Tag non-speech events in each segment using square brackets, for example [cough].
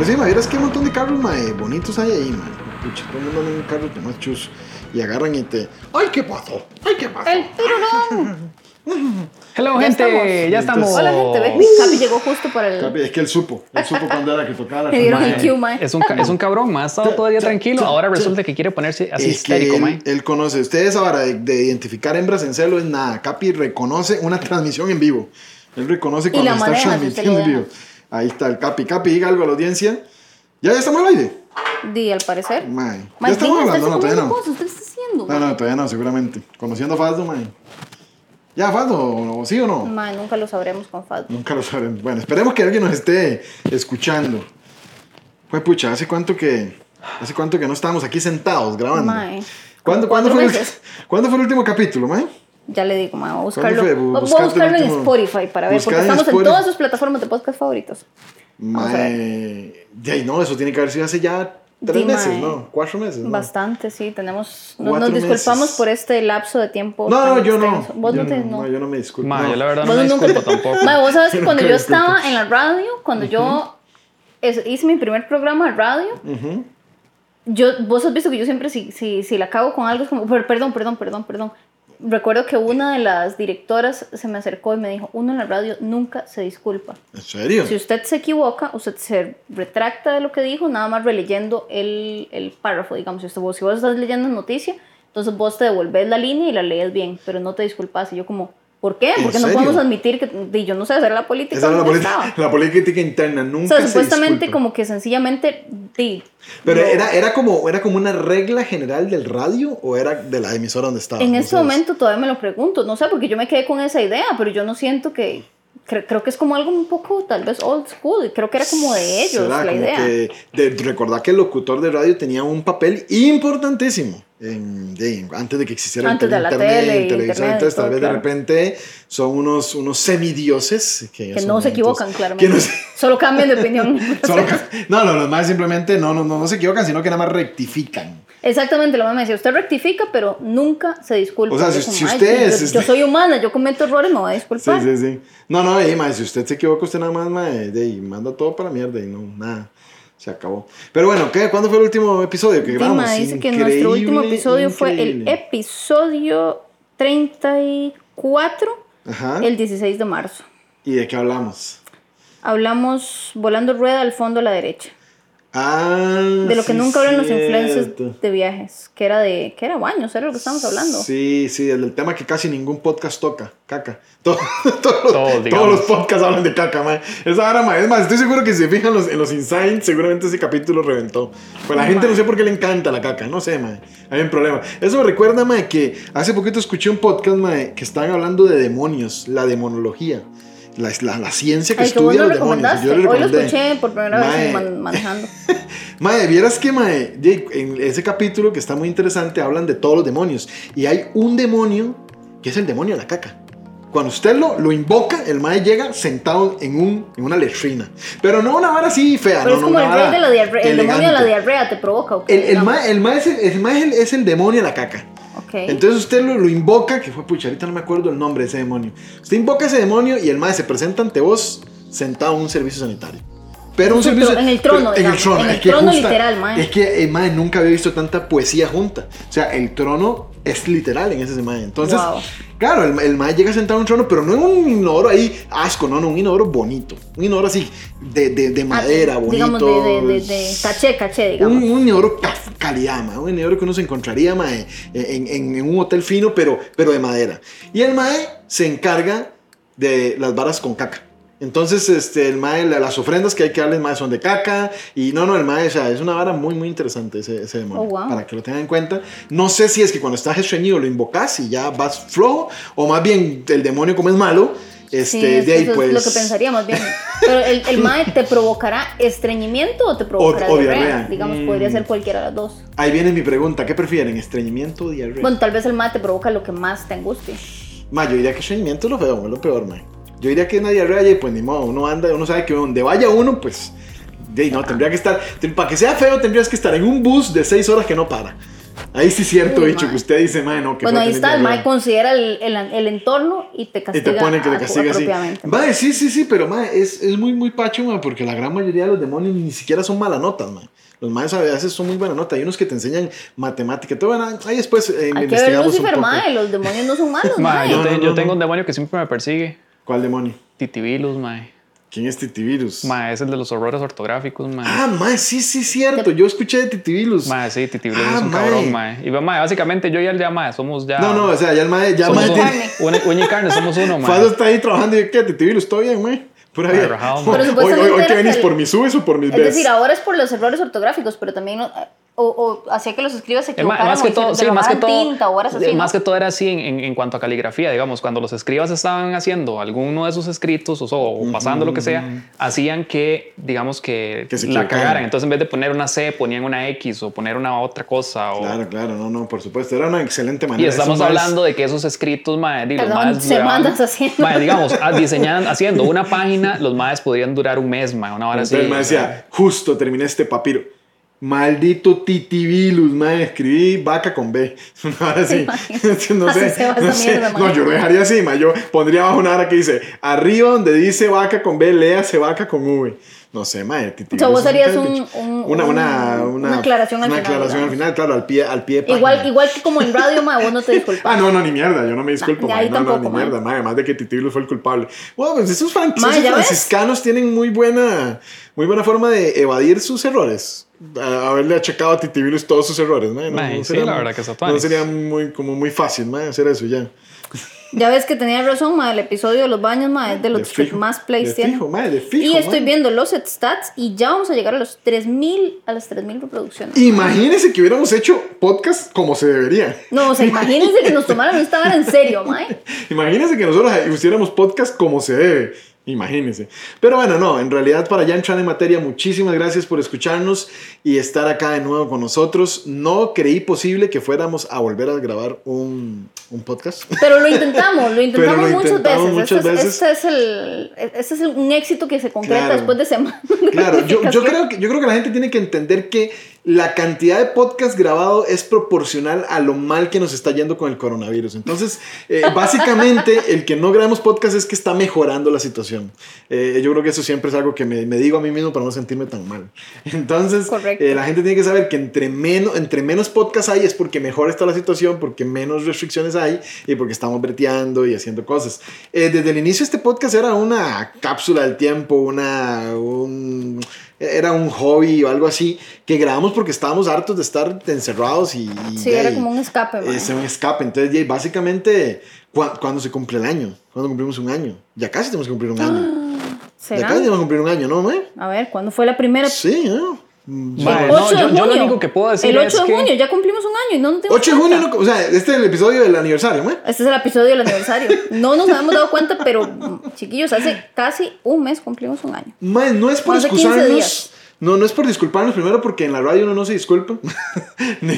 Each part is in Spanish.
Pero sí, ma, es que un montón de carros, ma, eh, bonitos hay ahí, ma. Pucha, todo el mundo anda en un carro que más chus. Y agarran y te. ¡Ay, qué pasó! ¡Ay, qué pasó! El pirulón. [laughs] Hello, Ya gente, estamos. ya estamos. Hola, gente. Ve, Capi llegó justo para el. Capi, Es que él supo. Él supo cuando era que tocaba la [laughs] Le dieron campana. el cue, mae. Es un, es un cabrón, ma. Ha estado todo el día tranquilo. Ahora resulta que quiere ponerse así Es que histérico, él, ma. él conoce. Ustedes ahora de, de identificar hembras en celo es nada. Capi reconoce una transmisión en vivo. Él reconoce cuando está transmitiendo en vivo. Ahí está el Capi. Capi, diga algo a la audiencia. ¿Ya, ya estamos al aire? Di, al parecer. Mae. ¿Ya Mae, estamos hablando? No, todavía no. cosas, ¿Usted está haciendo? No, no, todavía no, seguramente. Conociendo a Faldo, mae. ¿Ya Faldo? ¿O ¿Sí o no? Mae, nunca lo sabremos con Fad. Nunca lo sabremos. Bueno, esperemos que alguien nos esté escuchando. Fue pucha, ¿hace cuánto que, hace cuánto que no estábamos aquí sentados grabando? Mae. ¿Cuándo, ¿cuándo, fue el. ¿Cuándo fue el último capítulo, mae? Ya le digo, mae, voy a ¿Cuándo buscarlo. fue? Voy a buscarlo en último- Spotify para ver, porque en estamos en Spotify. todas sus plataformas de podcast favoritos. Mae. De ahí no, eso tiene que haber sido hace ya tres meses, mae. ¿no? Cuatro meses, ¿no? Bastante, sí, tenemos. Nos, nos disculpamos meses. por este lapso de tiempo. No, no, yo no. Vos yo no te. no, No. yo no me disculpo. Ma, no. yo la verdad no me nunca- disculpo tampoco. [laughs] Mae, vos sabes [laughs] que cuando Nunca yo estaba en la radio, cuando yo es- hice mi primer programa de radio, yo, vos has visto que yo siempre, si, si, si la cago con algo, es como, "Per- perdón, perdón, perdón, perdón. Recuerdo que una de las directoras se me acercó y me dijo, uno en la radio nunca se disculpa. ¿En serio? Si usted se equivoca, usted se retracta de lo que dijo, nada más releyendo el, el párrafo, digamos. Si, usted, si vos estás leyendo noticia, entonces vos te devolves la línea y la lees bien, pero no te disculpas. Y yo como, ¿por qué? ¿En Porque no podemos admitir que yo no sé hacer la política. Esa la, política- la política interna, O nunca sea, se supuestamente como que sencillamente di, Pero lo- era, era, como, era como una regla general del radio o era de la emisora donde estaba. En No este sabes. momento todavía me lo pregunto, no sé, porque yo me quedé con esa idea, pero yo no siento que... cre- creo que es como algo un poco tal vez old school, creo que era como de ellos Será la como idea. que de, recordar que el locutor de radio tenía un papel importantísimo en- de- antes de que existiera Antes el de la internet, tele televisión, internet entonces tal vez claro. de repente son unos, unos semidioses que, Que no se equivocan, claramente. no se- [laughs] Solo cambian de opinión. [laughs] solo no, no, los más simplemente no, no, no, no se equivocan, sino que nada más rectifican. Exactamente, lo mismo decía. Usted rectifica, pero nunca se disculpa. O sea, Yo si- como, si "Ay, usted yo, es- yo este- soy humana, yo cometo errores, me voy a Sí, disculpar. sí, sí. No, no, y, mae, si usted se equivoca, usted nada más mae, de, manda todo para la mierda y no, nada. Se acabó. Pero bueno, ¿qué? ¿cuándo fue el último episodio que grabamos? Dima dice que Increíble, nuestro último episodio fue el increíble. episodio 34, Ajá. el 16 de marzo. ¿Y de qué hablamos? Hablamos volando rueda al fondo a la derecha. Ah, De lo que sí, nunca hablan los influencers de viajes. Que era de. que era baños, era lo que estamos hablando. Sí, sí, el, el tema que casi ningún podcast toca, caca. [laughs] Todo- todos, los, Todos, todos los podcasts hablan de caca, man. Esa ahora, man. Es más, estoy seguro que si se fijan los, en los insights, seguramente ese capítulo reventó. Pues la gente no sé por qué le encanta la caca, no sé, man. Hay un problema. Eso me recuerda, man, que hace poquito escuché un podcast, man, que estaban hablando de demonios, la demonología. La, la, la ciencia que Ay, estudia lo los demonios. Yo Hoy lo escuché por primera vez Mae. man- manejando. [laughs] Mae, vieras que mae, en ese capítulo que está muy interesante hablan de todos los demonios. Y hay un demonio que es el demonio de la caca. Cuando usted lo, lo invoca, el mae llega sentado en, un, en una letrina. Pero no una vara así fea, Pero no, es no, como una el rey de la diarrea. El demonio de la diarrea te provoca. ¿o qué? El, el mae, el mae es, el, mae es es el demonio de la caca. Ok. Entonces usted lo, lo invoca, que fue pucha, ahorita no me acuerdo el nombre de ese demonio. Usted invoca a ese demonio y el mae se presenta ante vos sentado en un servicio sanitario. Pero un servicio. en el trono, pero En el trono, en el es que trono literal, mae. Es que el mae nunca había visto tanta poesía junta. O sea, el trono es literal en ese mae. Entonces, Wow. claro, el, el mae llega sentado en un trono, pero no en un inodoro ahí asco, no, no, un inodoro bonito. Un inodoro así, de, de, de Ah, madera, bonito. Digamos, de, de, de, caché, caché, digamos. Un, un inodoro ca- calidad, ma, un inodoro que uno se encontraría ma, en, en- en un hotel fino, pero, pero de madera. Y el mae se encarga de las varas con caca. Entonces, este, el mae, la- las ofrendas que hay que darle al mae son de caca. Y no, no, el mae, o sea, es una vara muy, muy interesante ese, ese demonio. Oh, wow. Para que lo tengan en cuenta. No sé si es que cuando estás estreñido lo invocas y ya vas flojo, o más bien el demonio como es malo, este, Sí, de eso, ahí eso pues... es lo que pensaría más bien. [laughs] Pero el, el MAE te provocará estreñimiento o te provocará o diarrea. diarrea. Digamos, Mm. podría ser cualquiera de las dos. Ahí viene mi pregunta, ¿qué prefieren, estreñimiento o diarrea? Bueno, tal vez el MAE te provoca lo que más te angustie. Ma, yo diría que estreñimiento es lo feo, es lo peor, ma. Yo diría que una diarrea, y pues ni modo, uno anda, uno sabe que donde vaya uno, pues, de ahí, no, tendría que estar, para que sea feo tendrías que estar en un bus de seis horas que no para. Ahí sí es cierto, dicho, que usted dice, mae, no, que Bueno, ahí está, el diarrea". MAE considera el, el, el entorno y te Y castiga. te pone que te castiga así. Mae, sí, sí, sí, pero mae, es, es muy, muy pacho, mae, porque la gran mayoría de los demonios ni siquiera son malas notas, mae. Los maes a veces son muy buena nota. Hay unos que te enseñan matemática. Todo, bueno, ahí después eh, Hay que ver investigamos un Lucifer, poco. mae, los demonios no son malos, [laughs] Mae, mae. yo, No, te- no, yo no, tengo no. un demonio que siempre me persigue. ¿Cuál demonio? Titibilus, mae. ¿Quién es Titivirus? Mae, es el de los horrores ortográficos, mae. Ah, mae, sí, sí, cierto. Yo escuché de Titivirus. Mae, sí, Titibilus Ah, es un mae. cabrón, mae. Y mae, básicamente yo y él ya, mae, somos ya... No, no, o sea, ya el mae, ya el somos mae uno, tiene- [laughs] uña, uña y carne, somos uno, [laughs] mae. Fado está ahí trabajando y yo, ¿qué? Titivirus, ¿todo bien, [laughs] mae? Pura Mae, vida. Hoy, hoy, hoy que venís el- por mis subes o por mis Es ves. decir, ahora es por los errores ortográficos, pero también no- o, o hacía que los escribas se equivocaran más que o todo, sí, más que todo, tinta o horas así, ¿no? más que todo era así en, en- en cuanto a caligrafía, digamos, cuando los escribas estaban haciendo alguno de sus escritos o, so- o pasando lo que sea, hacían que, digamos, que, Que se la cagaran. Entonces, en vez de poner una C, ponían una X o poner una otra cosa. O, Claro, claro, no, no, por supuesto. Era una excelente manera. y estamos hablando de que esos escritos, Perdón, maes semanas duraban- haciendo. mae, digamos, diseñan, haciendo una página, los maes podían durar un mes, mae, una hora así. Entonces me o sea. decía, justo terminé este papiro. Maldito titibilus, mae, escribí vaca con B. [laughs] Ahora sí. no Así [laughs] sé, no, sé. mierda, no, yo lo dejaría así, mae. Yo pondría abajo una hora que dice, arriba donde dice vaca con B, léase vaca con V. No sé, mae, titibilus. O sea, vos harías un- un- una, una, un- una, una aclaración al una final, aclaración al final, claro, al pie, al pie de. Igual, igual que como en radio, mae, vos no te disculpas. Ah, no, no, ni mierda, yo no me disculpo, ahí no, no, tampoco, ni mae. mierda, mae, además de que Titibilus fue el culpable. Bueno, pues esos, fran- Mae, esos ¿ya ves? franciscanos tienen muy buena, muy buena forma de evadir sus errores. Haberle achacado a Titibilus todos sus errores, mae, no, Mae, no sí, sería la muy- verdad que está No sería muy, como muy fácil, mae, hacer eso ya. Ya ves que tenía razón, mae, el episodio de los baños, mae, es de los De que más plays tiene. y estoy viendo los stats y ya vamos a llegar a los 3000 a las 3000 reproducciones. Imagínense que hubiéramos hecho podcast como se debería. No, o sea, imagínense que nos tomaran esta vara en serio, mae. [laughs] Imagínense que nosotros hiciéramos podcast como se debe. Imagínense. Pero bueno, no, en realidad para ya entrar en materia, muchísimas gracias por escucharnos y estar acá de nuevo con nosotros. No creí posible que fuéramos a volver a grabar un, un podcast. Pero lo intentamos, lo [laughs] intentamos lo muchas intentamos veces. muchas este, es- este el, este es el- un éxito que se concreta Claro. después de semanas. Claro, [laughs] yo, creo que, yo creo que la gente tiene que entender que la cantidad de podcast grabado es proporcional a lo mal que nos está yendo con el coronavirus. Entonces, eh, [laughs] básicamente, el que no grabemos podcast es que está mejorando la situación. Eh, yo creo que eso siempre es algo que me, me digo a mí mismo para no sentirme tan mal. Entonces, eh, la gente tiene que saber que entre menos, entre menos podcasts hay es porque mejor está la situación, porque menos restricciones hay y porque estamos breteando y haciendo cosas. Desde el inicio este podcast era una cápsula del tiempo, una, un, era un hobby o algo así que grabamos porque estábamos hartos de estar encerrados y... y Sí, ya, era como un escape, es un escape. Entonces, ya, básicamente, ¿cu- ¿cuándo se cumple el año? ¿Cuándo cumplimos un año? Ya casi tenemos que cumplir un año. Ya ¿Será? casi tenemos que cumplir un año, ¿no, mae? A ver, ¿cuándo fue la primera? Sí, ¿no? El no, 8 de yo, yo lo junio. único que puedo decir El 8 es de que... junio, ya cumplimos un año y no nos dimos 8 de junio, cuenta. no- o sea, este es el episodio del aniversario, ¿no? Este es el episodio del aniversario. No nos habíamos dado cuenta, pero chiquillos, hace casi un mes cumplimos un año. No es por Hace 15 excusarnos. No, no es por disculparnos primero porque en la radio uno no se disculpa. [laughs]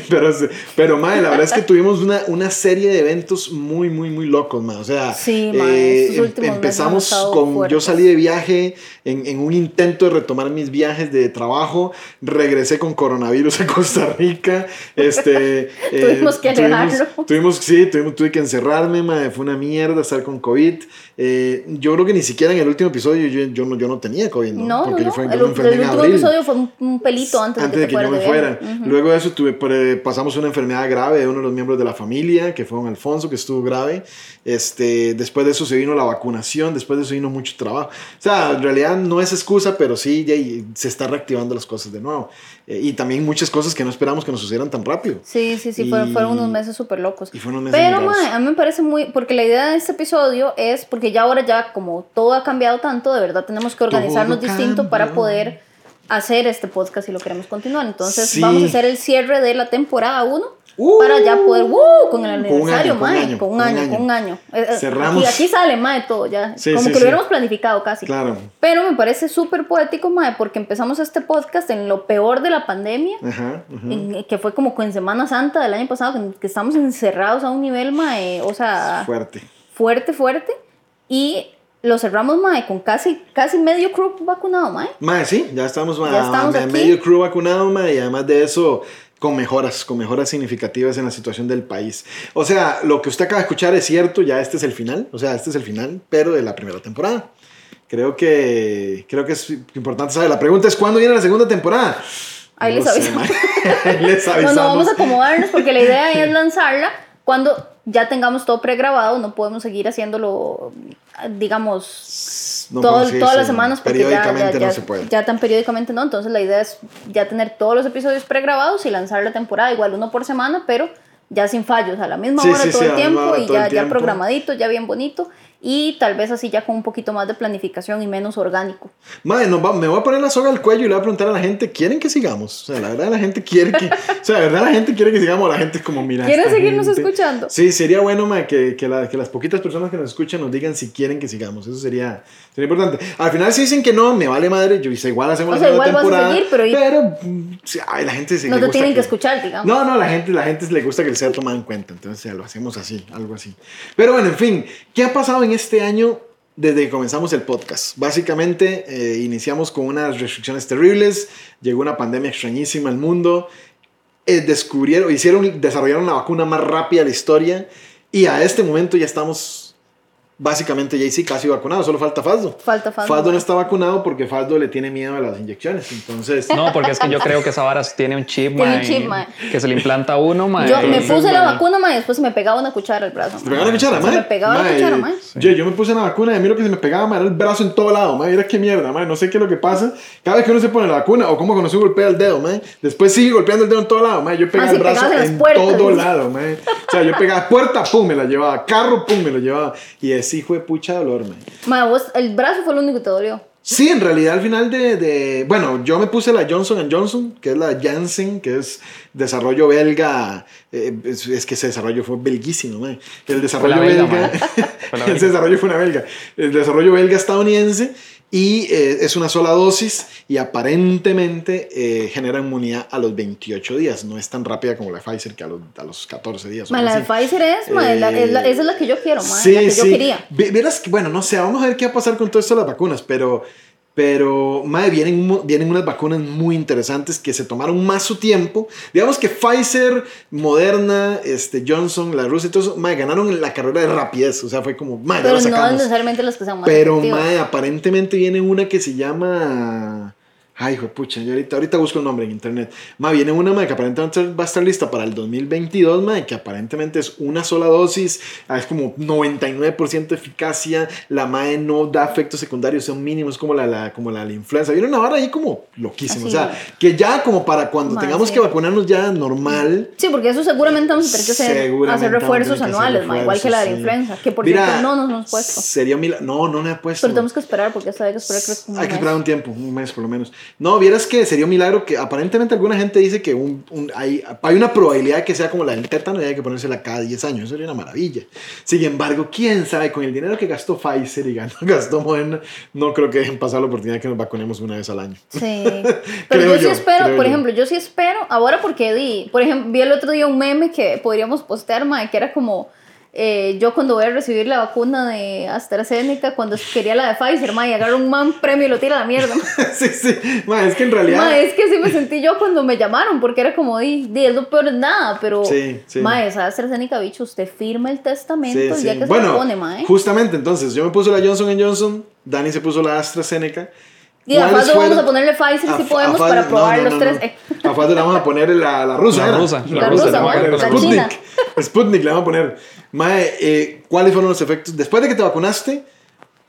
Pero, pero mae, la verdad es que tuvimos una, una serie de eventos muy, muy, muy locos, mae. O sea, Sí, mae, estos em- empezamos con. Yo salí de viaje en, en un intento de retomar mis viajes de trabajo. Regresé con coronavirus a Costa Rica. Este, [laughs] Tuvimos que tuvimos, alejarlo. tuvimos, sí, tuvimos, tuve que encerrarme, mae, fue una mierda estar con COVID. Eh, yo creo que ni siquiera en el último episodio yo, yo, no, yo no tenía COVID, ¿no? No, no, Porque no. yo fue- yo el, me enfermé el en último abril. Fue un, un pelito antes, Antes de de que, que te yo me de fuera. viaje. Ujú. Luego de eso tuve, pasamos una enfermedad grave de uno de los miembros de la familia, que fue don Alfonso, que estuvo grave. Este, después de eso se vino la vacunación, después de eso vino mucho trabajo. O sea, en realidad no es excusa, pero sí ya, se está reactivando las cosas de nuevo. Eh, y también muchas cosas que no esperamos que nos sucedieran tan rápido. Sí, sí, sí, fueron, Y- fueron unos meses súper locos. Y fueron unos meses Pero, a mí me parece muy. Porque la idea de este episodio es. Porque ya ahora, ya como todo ha cambiado tanto, de verdad tenemos que organizarnos distinto para poder hacer este podcast si lo queremos continuar. Entonces, Sí. vamos a hacer el cierre de la temporada 1 Uh, para ya poder. ¡uh! Con el aniversario, mae, Con un año, con un año. Eh, eh, Cerramos. Aquí, aquí sale, mae, todo ya. Sí, como sí, que lo hubiéramos planificado casi. Claro. Pero me parece súper poético, mae, porque empezamos este podcast en lo peor de la pandemia. Ajá, ajá. en- que fue como en Semana Santa del año pasado, que, que estamos encerrados a un nivel, mae, o sea, Fuerte. fuerte, fuerte. Y lo cerramos, mae, con casi, casi medio crew vacunado, mae. Mae, sí, ya estamos, Ya estamos a aquí. medio crew vacunado, ma, y además de eso, con mejoras, con mejoras significativas en la situación del país. O sea, lo que usted acaba de escuchar es cierto, ya este es el final, o sea, este es el final, pero de la primera temporada. Creo que, creo que es importante saber. La pregunta es, ¿cuándo viene la segunda temporada? Ahí No les sé, avisamos. ma. [laughs] les No, avisamos. no, vamos a acomodarnos porque la idea es [laughs] lanzarla cuando ya tengamos todo pregrabado. No podemos seguir haciéndolo, digamos, No todo- todas las semanas. Porque ya, periódicamente ya, no ya- se puede. ya tan periódicamente no. Entonces la idea es ya tener todos los episodios pregrabados y lanzar la temporada, igual uno por semana, pero ya sin fallos, a la misma Sí, hora sí, todo el tiempo y ya, ya programadito, ya bien bonito. Y tal vez así ya con un poquito más de planificación y menos orgánico. Madre, nos va- me voy a poner la soga al cuello y le voy a preguntar a la gente, ¿quieren que sigamos? O sea, la verdad la gente quiere que... [laughs] O sea, la verdad la gente quiere que sigamos, la gente es como, mira... ¿Quieren seguirnos gente- escuchando? Sí, sería bueno, madre, que, que, la- que las poquitas personas que nos escuchan nos digan si quieren que sigamos. Eso sería, sería importante. Al final si dicen que no, me vale madre, yo dice, igual hacemos O la sea, segunda igual vas a temporada. seguir, pero y- pero, mm, ay, la gente se No te tienen que escuchar, digamos. No, no, la gente, la gente le gusta que sea tomado en cuenta, entonces ya lo hacemos así, algo así. Pero bueno, en fin, ¿qué ha pasado en este año desde que comenzamos el podcast? Básicamente eh, iniciamos con unas restricciones terribles, llegó una pandemia extrañísima al mundo, eh, descubrieron, hicieron, desarrollaron la vacuna más rápida de la historia y a este momento ya estamos básicamente sí casi vacunados, solo falta Faldo. Falta Faldo. Faldo no está vacunado porque Faldo le tiene miedo a las inyecciones, entonces... No, porque es que yo creo que esa vara tiene un chip, Tiene un chip, mae. que se le implanta a uno, mae. Yo me puse la vacuna, mae, y después se me pegaba una cuchara al brazo. ¿Te pegaba la cuchara, Se mae? me pegaba la Mae, cuchara, mae. Yo, yo me puse la vacuna y a mí lo que se me pegaba mae, era el brazo en todo lado, mae. Mira qué mierda, mae. No sé qué es lo que pasa. Cada vez que uno se pone la vacuna o como cuando se golpea el dedo, mae. Después sigue golpeando el dedo en todo lado, mae. Yo pegaba Ah, el brazo en puertas, todo lado, mae. O sea, yo pegaba puerta, pum, me la llevaba. Carro, pum, me lo llevaba. Y así fue pucha dolor, mae. Mae, vos, el brazo fue lo único que te dolió. Sí, en realidad al final de, de- Bueno, yo me puse la Johnson Johnson, que es la Janssen, que es desarrollo belga. eh, es, es que ese desarrollo fue belguísimo, man. El desarrollo belga, belga. man. [laughs] Belga. ese desarrollo fue una belga. El desarrollo belga estadounidense. Y eh, es una sola dosis y aparentemente eh, genera inmunidad a los 28 días. No es tan rápida como la Pfizer, que a los, a los 14 días. algo la de. Pfizer es, mae, la- es la- esa es la que yo quiero, mae, Sí, la que yo sí. quería. Ve- Verás que, bueno, no sé, vamos a ver qué va a pasar con todo esto de las vacunas, pero, pero, madre, vienen, vienen unas vacunas muy interesantes que se tomaron más su tiempo. Digamos que Pfizer, Moderna, este, Johnson, la Rusia y todo eso, madre, ganaron la carrera de rapidez, o sea, fue como, madre, ya Pero no necesariamente las que sean más pero, efectivas. madre, aparentemente viene una que se llama... Ay, hijo pucha, yo ahorita, ahorita busco el nombre en internet. Ma, viene una ma, que aparentemente va a estar lista para el 2022, ma, que aparentemente es una sola dosis, ah, es como 99% de eficacia, la MAE no da efectos secundarios, son mínimos como la, la- como la, la influenza. Viene una vara ahí como loquísima. O sea, que ya como para cuando Ma, tengamos sí. que vacunarnos ya normal. Sí, porque eso seguramente vamos a tener que hacer, hacer refuerzos que hacer anuales, mae, igual que la de la refuerzos, sí. influenza, que por Mira, cierto no nos hemos puesto. Sería milagro. No, no me he puesto. Pero tenemos que esperar porque esta vez hay que esperar creo que Hay que esperar un tiempo, un mes por lo menos. No, vieras que sería un milagro que aparentemente alguna gente dice que un, un- hay, hay una probabilidad de que sea como la del tétano y hay que ponérsela cada 10 años. Eso sería una maravilla. Sin embargo, quién sabe, con el dinero que gastó Pfizer y [laughs] gastó Moderna, no creo que dejen pasar la oportunidad de que nos vacunemos una vez al año. Sí. [laughs] Pero yo sí espero, por yo. ejemplo, yo sí espero, ahora porque di, por ejemplo, vi el otro día un meme que podríamos postear, mae, que era como eh, yo cuando voy a recibir la vacuna de AstraZeneca, cuando quería la de Pfizer, mae, y agarro un man premio y lo tira a la mierda. mae. [laughs] sí, sí. Ma, es que en realidad. Mae, es que así me sentí yo cuando me llamaron, porque era como, di, di, es lo peor de nada, pero, Sí, sí. mae, esa AstraZeneca, bicho, usted firma el testamento Sí, el sí. día que se lo pone, mae. justamente entonces, yo me puse la Johnson Johnson, Dani se puso la AstraZeneca. Y a ¿Cuáles Faldo vamos a ponerle Pfizer a- si podemos Faldo- para probar no, los no, tres. no. Eh, A Faldo le vamos a poner la, la rusa. La ¿era? rusa, la rusa, le vamos a la poner china. Sputnik. Sputnik le vamos a poner. Mae, eh, ¿cuáles fueron los efectos? Después de que te vacunaste,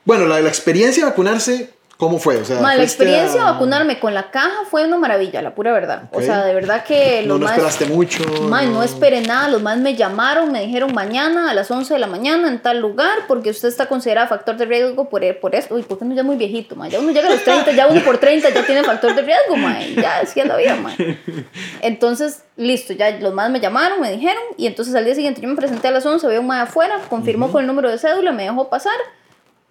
bueno, la, la experiencia de vacunarse, ¿cómo fue? O sea, experiencia a- de vacunarme con la caja fue una maravilla, la pura verdad. Ok. O sea, de verdad que [laughs] No, los no más... esperaste mucho. Ma, no esperé nada, los más me llamaron, me dijeron mañana a las 11 de la mañana en tal lugar porque usted está considerado factor de riesgo por, por eso. Uy, porque uno ya es muy viejito, ma? Ya uno llega a los 30, ya uno por 30 ya tiene factor de riesgo, ma. y Ya, es la vida, ma. Entonces, listo, ya los más me llamaron, me dijeron y entonces al día siguiente yo me presenté a las 11, veo un ma afuera, confirmó con el número de cédula, me dejó pasar,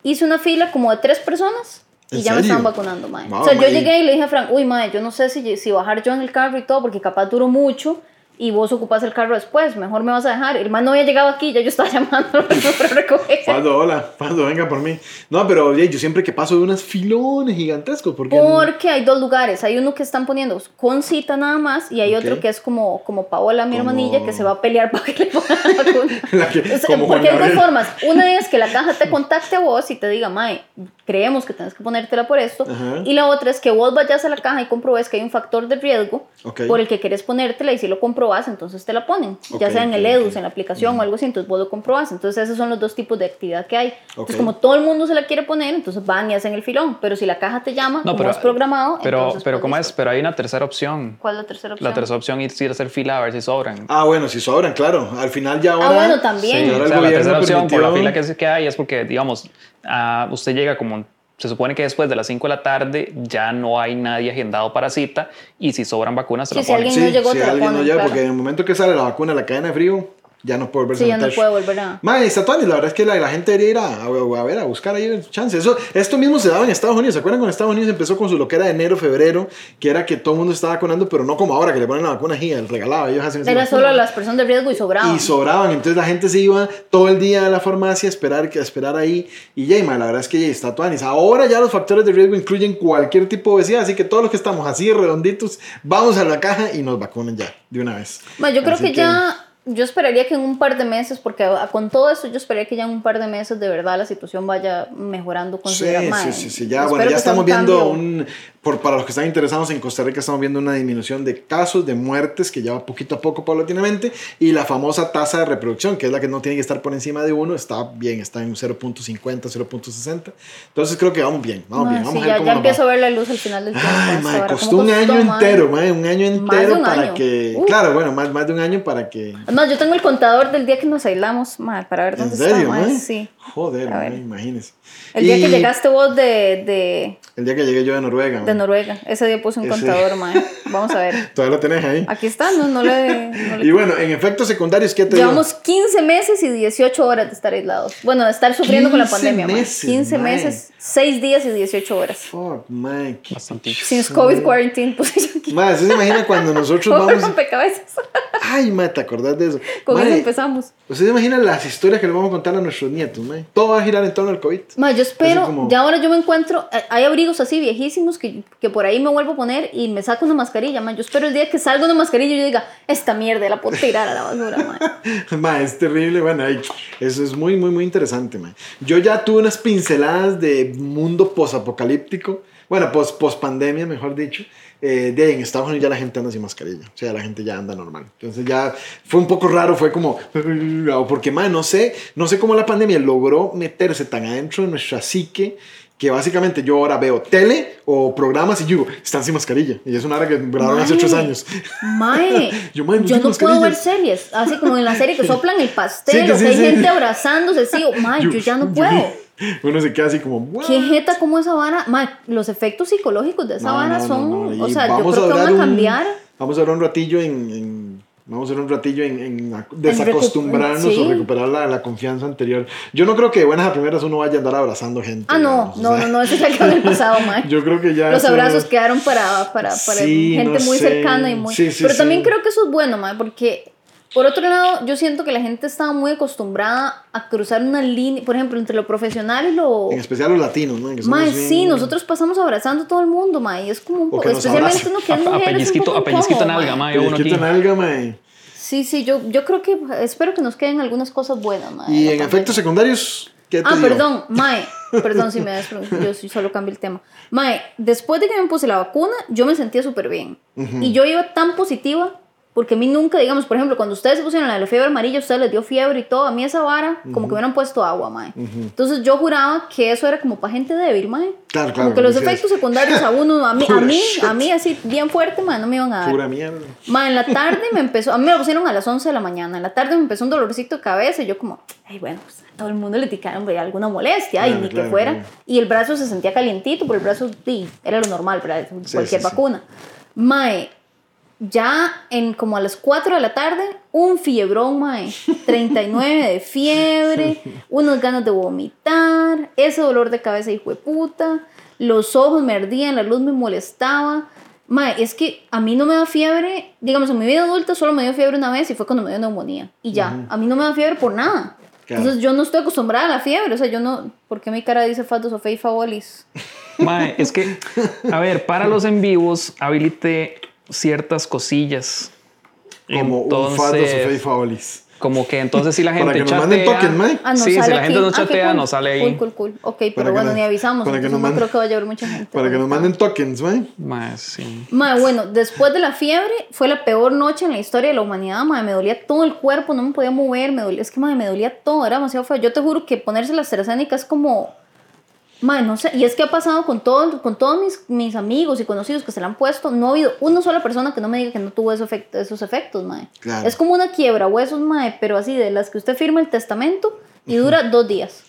hice una fila como de tres personas y ¿En ya me estaban vacunando, mae. Wow, o sea, yo llegué y le dije a Frank, uy, mae, yo no sé si, si bajar yo en el carro y todo, porque capaz duro mucho. Y vos ocupas el carro después, mejor me vas a dejar. El man no había llegado aquí, ya yo estaba [laughs] llamando [laughs] para recoger. Pando, hola, Pando, venga por mí. No, pero oye, yo siempre que paso de unos filones gigantescos, porque... Porque hay dos lugares, hay uno que están poniendo con cita nada más y hay Ok. otro que es como, como Paola, mi Como- hermanilla, que se va a pelear [laughs] para que le pongan la vacuna. La que- O sea, como Juan porque hay dos formas. Una es que la caja te contacte a vos y te diga, Mae, creemos que tienes que ponértela por esto. Ajá. Y la otra es que vos vayas a la caja y comprobes que hay un factor de riesgo Ok. por el que querés ponértela y si lo comprobas, entonces te la ponen. ya Ok, sea en el EDUS, ok. en la aplicación o algo así, entonces vos lo comprobas. Entonces esos son los dos tipos de actividad que hay. Entonces como todo el mundo se la quiere poner, entonces van y hacen el filón. Pero si la caja te llama, No, como pero, es programado, pero, entonces, pero pues, ¿cómo es? Pero hay una tercera opción. ¿Cuál es la tercera opción? La tercera opción es ir a hacer fila a ver si sobran. Ah, bueno, si sobran, claro. Al final ya ahora... Ah, bueno, también. Sí, o sea, la tercera opción por la fila que, se- que hay es porque, digamos, ah, usted llega como, se supone que después de las 5 de la tarde ya no hay nadie agendado para cita y si sobran vacunas se Sí, lo si ponen. alguien- no llegó, si te la alguien no ponen, llega, claro. porque en el momento que sale la vacuna, la cadena de frío, ya no puede volverse Sí, a ya no puede volver a... Mae, Statuani, la verdad es que la, la gente debería ir a, a, a ver, a buscar ahí el chance. Eso, esto mismo se daba en Estados Unidos. ¿Se acuerdan cuando Estados Unidos empezó con su loquera de enero, febrero? Que era que todo el mundo estaba vacunando, pero no como ahora, que le ponen la vacuna aquí, el regalado. Ellos hacen Era solo a las personas de riesgo y sobraban. Y sobraban, entonces la gente se iba todo el día a la farmacia a esperar, a esperar ahí. Y ya, y, la verdad es que ya está tuanis. Ahora ya los factores de riesgo incluyen cualquier tipo de obesidad, así que todos los que estamos así redonditos, vamos a la caja y nos vacunan ya, de una vez. Bueno, yo creo Así que, ya, yo esperaría que en un par de meses, porque con todo esto yo esperaría que ya en un par de meses de verdad la situación vaya mejorando Sí, considerablemente. sí, sí, sí, ya, Espero bueno, ya estamos viendo un, por, para los que están interesados en Costa Rica, estamos viendo una disminución de casos, de muertes, que ya va poquito a poco, paulatinamente, y la famosa tasa de reproducción, que es la que no tiene que estar por encima de uno, está bien, está en 0.50, 0.60, entonces creo que vamos bien, vamos Ma, bien, vamos sí, a ver ya, cómo ya empiezo va. a ver la luz al final del tiempo. Ay, ahora. costó ¿Cómo un año entero, mae, un año entero un para año. que, Uh. claro, bueno, más, más de un año para que, Además, yo tengo el contador del día que nos aislamos, mae, para ver ¿en dónde serio, está, mae? Sí. Joder, mae, imagínese. El día Y que llegaste vos de, de, El día que llegué yo de Noruega, de mae. Noruega, ese día puse un Ese. contador, [laughs] mae. Vamos a ver. todavía lo tenés ahí. Aquí está, no, no le... no [laughs] le- Y bueno, en efectos secundarios, ¿qué te digo? Llevamos 15 meses y 18 horas de estar aislados. Bueno, de estar sufriendo con la 15 pandemia. mae. meses, 15 mae. meses, 6 días y 18 horas. Fuck, man. qué- Bastante. Sin COVID quarantine puse yo aquí. Mae, ¿usted se imagina cuando [laughs] nosotros vamos... rompecabezas. Ay, mae, ¿te acordás de eso? Con Mae, eso empezamos. ¿Usted se imagina las historias que le vamos a contar a nuestros nietos, mae? Todo va a girar en torno al COVID. Ma, yo espero, como- ya ahora yo me encuentro, eh, hay abrigos así viejísimos que, que por ahí me vuelvo a poner y me saco una mascarilla, ma. Yo espero el día que salga una mascarilla y yo diga, esta mierda la puedo tirar a la basura, [laughs] ma. Mae, es terrible. Bueno, eso es muy, muy, muy interesante, mae. Yo ya tuve unas pinceladas de mundo posapocalíptico. Bueno, post, post pandemia, mejor dicho. Eh, de ahí, en Estados Unidos ya la gente anda sin mascarilla. O sea, la gente ya anda normal. Entonces ya fue un poco raro. Fue como... [laughs] Porque, mae, no sé, no sé cómo la pandemia logró meterse tan adentro de nuestra psique que básicamente yo ahora veo tele o programas y yo digo, están sin mascarilla. Y es una hora que grabaron hace tres años. Mae, Yo, [laughs] yo, mae, no no tengo puedo ver series, así como en la serie que [laughs] soplan el pastel, Sí, que o sí, hay sí. gente abrazándose, sí, o- [laughs] mae, yo, ya no puedo. Uno se queda así como, "What?". Qué jeta como esa vara, mae, los efectos psicológicos de esa No, vara no, no, son, no, o sea, yo creo que van a un- cambiar. Vamos a hablar un ratillo en, en- vamos a hablar un ratillo en, en ac- desacostumbrarnos sí. o recuperar la, la confianza anterior. Yo no creo que de buenas a primeras uno vaya a andar abrazando gente. Ah, no, digamos, o no, sea, no, no, eso ya quedó en el pasado, mae. [laughs] Yo creo que ya Los abrazos quedaron para, para, para Sí, gente no muy sé. cercana y muy... Sí, sí, Pero sí. también creo que eso es bueno, mae, porque por otro lado yo siento que la gente estaba muy acostumbrada a cruzar una línea, por ejemplo, entre lo profesional y lo... En especial los latinos, ¿no? Que bien- sí, nosotros pasamos abrazando a todo el mundo, mae, y es como un poco, especialmente uno que es A- a mujer, es un pellizquito- poco a pellizquito incómodo, nalga, mae. mae. uno Pellizquito aquí. en alga, mae. Sí, sí, yo, yo creo que, espero que nos queden algunas cosas buenas, mae. Y en efectos secundarios, ¿qué te Ah, digo? perdón, Mae, [laughs] perdón si me des, yo solo cambio el tema. Mae, después de que me puse la vacuna, yo me sentía súper bien. Y yo iba tan positiva, porque a mí nunca, digamos, por ejemplo, cuando ustedes se pusieron la de la fiebre amarilla, ustedes les dio fiebre y todo, a mí esa vara, como que me hubieran puesto agua, Mae. Entonces yo juraba que eso era como para gente débil, Mae. Claro, Como claro, que los efectos secundarios a uno, a mí, a mí, a mí así bien fuerte, Mae, no me iban a dar. Pura mierda. Ma, en la [laughs] tarde me empezó, a mí me lo pusieron a las 11 de la mañana, en la tarde me empezó un dolorcito de cabeza y yo como, ay, bueno, pues a todo el mundo le ticaron alguna molestia y Claro, ni claro, que fuera. claro. Y el brazo se sentía calientito, pero el brazo sí, era lo normal, ¿verdad? Sí, Cualquier sí. vacuna. Mae, ya en como a las 4 de la tarde, un fiebrón, mae, 39 de fiebre, [laughs] unas ganas de vomitar, ese dolor de cabeza hijo de puta, los ojos me ardían, la luz me molestaba, Mae, es que a mí no me da fiebre, digamos, en mi vida adulta solo me dio fiebre una vez y fue cuando me dio neumonía. Y ya, a mí no me da fiebre por nada. Claro. Entonces yo no estoy acostumbrada a la fiebre, o sea, yo no, ¿por qué mi cara dice faldos o fei favolis? Mae, es que, a ver, para los en vivos, habilite ciertas cosillas. Como un Entonces, Fado Sofía y Favolis. Como que entonces si la [laughs] gente Para que nos chatea, manden token. Ah, no Sí, si la gente aquí. no Ah, chatea, cool. no sale ahí. Cool, cool, cool. Ok, pero Para bueno, nos- ni avisamos, para que nos no manden- creo que vaya a haber mucha gente. Para que nos manden tokens, mae. mae, sí. Mae, bueno, después de la fiebre fue la peor noche en la historia de la humanidad, mae, me dolía todo el cuerpo, no me podía mover, me dolía, es que mae, me dolía todo, era demasiado feo. Yo te juro que ponerse la AstraZeneca es como, mae, no sé, y es que ha pasado con todos, con todos mis, mis amigos y conocidos que se la han puesto, no ha habido una sola persona que no me diga que no tuvo esos efectos, esos efectos, mae. Claro. Es como una quiebra huesos, mae, pero así de las que usted firma el testamento y dura dos días.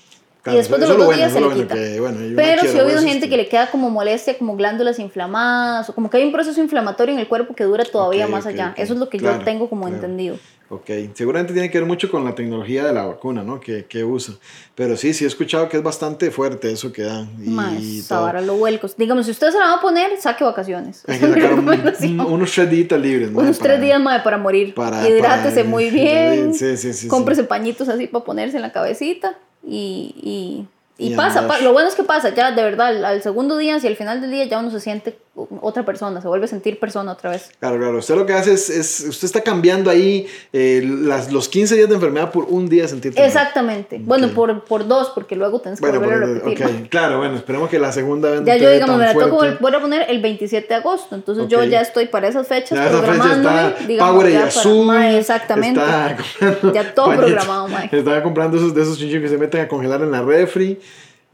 Claro, y después de los dos días se le quita. que, bueno, Pero sí quiebra ha habido gente que le queda como molestia, como glándulas inflamadas, o como que hay un proceso inflamatorio en el cuerpo que dura todavía Ok, más ok, allá. ok. Eso es lo que Claro, yo tengo como claro. entendido. Ok, seguramente tiene que ver mucho con la tecnología de la vacuna, ¿no? Que, que usa. Pero sí, sí he escuchado que es bastante fuerte eso que dan. Y Más, todo. ahora lo vuelcos. Digamos, si usted se la va a poner, saque vacaciones. Hay que sacar [laughs] un- un- unos tres días libres, mae, Unos para- tres días más para morir. para- Hidrátese para- muy [laughs] bien. Sí, sí, sí. cómprese pañitos así para ponerse en la cabecita. Y, y, y Y pasa. pa- lo bueno es que pasa, ya de verdad, al, al segundo día, y al final del día ya uno se siente otra persona, se vuelve a sentir persona otra vez. Claro, claro. Usted lo que hace es, es usted está cambiando ahí eh, las, los 15 días de enfermedad por un día sentirte. Exactamente. Bueno, por, por dos, porque luego tenés que Bueno, volver a repetir. claro, bueno, esperemos que la segunda vez Ya yo, digamos, me la toco, voy a poner el 27 de agosto. Entonces yo ya estoy para esas fechas Ya esa fecha programándome. está digamos, Power y ya para- Azul. Exactamente. Está Ya todo [laughs] pañitos. programado, mae. Estaba comprando esos de esos chinchos que se meten a congelar en la refri.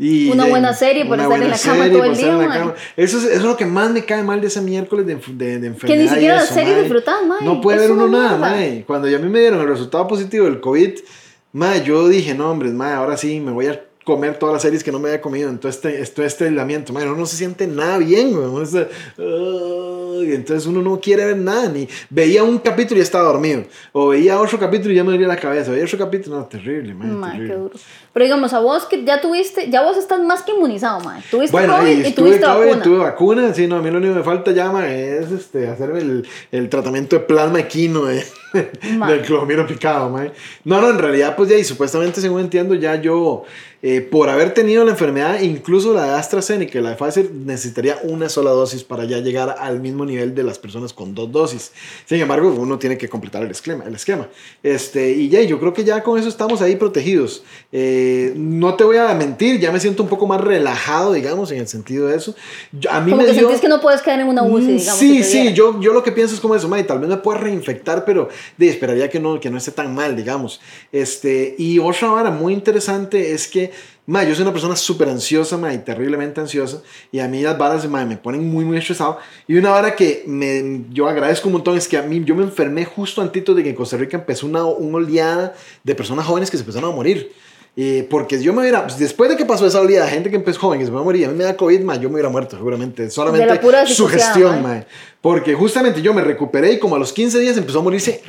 Y Una buena serie una estar en la cama todo el día. Eso es, eso es lo que más me cae mal de ese miércoles de, de, de enfermedad. ni y siquiera la serie disfrutás, mae. No puede ver uno nada, mae. Cuando ya a mí me dieron el resultado positivo del COVID, mae, yo dije, no, hombre, mae, ahora sí me voy a comer todas las series que no me había comido en todo este, todo este aislamiento. Mae, uno no se siente nada bien, güey. Uno está, "Ay", entonces uno no quiere ver nada. Ni veía un capítulo y estaba dormido. O veía otro capítulo y ya me dolía la cabeza. Veía otro capítulo, no, terrible, mae, Mae, terrible. qué duro. Pero digamos, a vos que ya tuviste, ya vos estás más que inmunizado, mae. Tuviste Bueno, COVID y y, tuviste COVID, vacuna. tuve vacuna, sí, no, a mí lo único que me falta ya, ma, es este, hacerme el, el tratamiento de plasma equino Ma. [laughs] del clomiro picado, ma. No, no, en realidad, pues ya, y supuestamente, según entiendo, ya yo, eh, por haber tenido la enfermedad, incluso la de AstraZeneca y la de Pfizer, necesitaría una sola dosis para ya llegar al mismo nivel de las personas con dos dosis. Sin embargo, uno tiene que completar el esquema. El esquema. Este, y ya, yo creo que ya con eso estamos ahí protegidos. Eh, no te voy a mentir, ya me siento un poco más relajado, digamos, en el sentido de eso. Yo- a mí Como me que dio... sentís que no puedes caer en una UCI, Mm, digamos. Sí, sí, yo, yo lo que pienso es como eso, mae, tal vez me pueda reinfectar, pero de, esperaría que no, que no esté tan mal, digamos. Este, y otra vara muy interesante es que, mae, yo soy una persona súper ansiosa, mae, y terriblemente ansiosa, y a mí las varas, mae, me ponen muy, muy estresado. Y una vara que me, yo agradezco un montón es que a mí, yo me enfermé justo antes de que en Costa Rica empezó una, una oleada de personas jóvenes que se empezaron a morir. Eh, porque yo me hubiera, pues, después de que pasó esa oleada de gente que empezó joven, que se me va a morir, a mí me da COVID, mae, yo me hubiera muerto seguramente. Solamente De la Porque justamente yo me recuperé y como a los 15 días empezó a morirse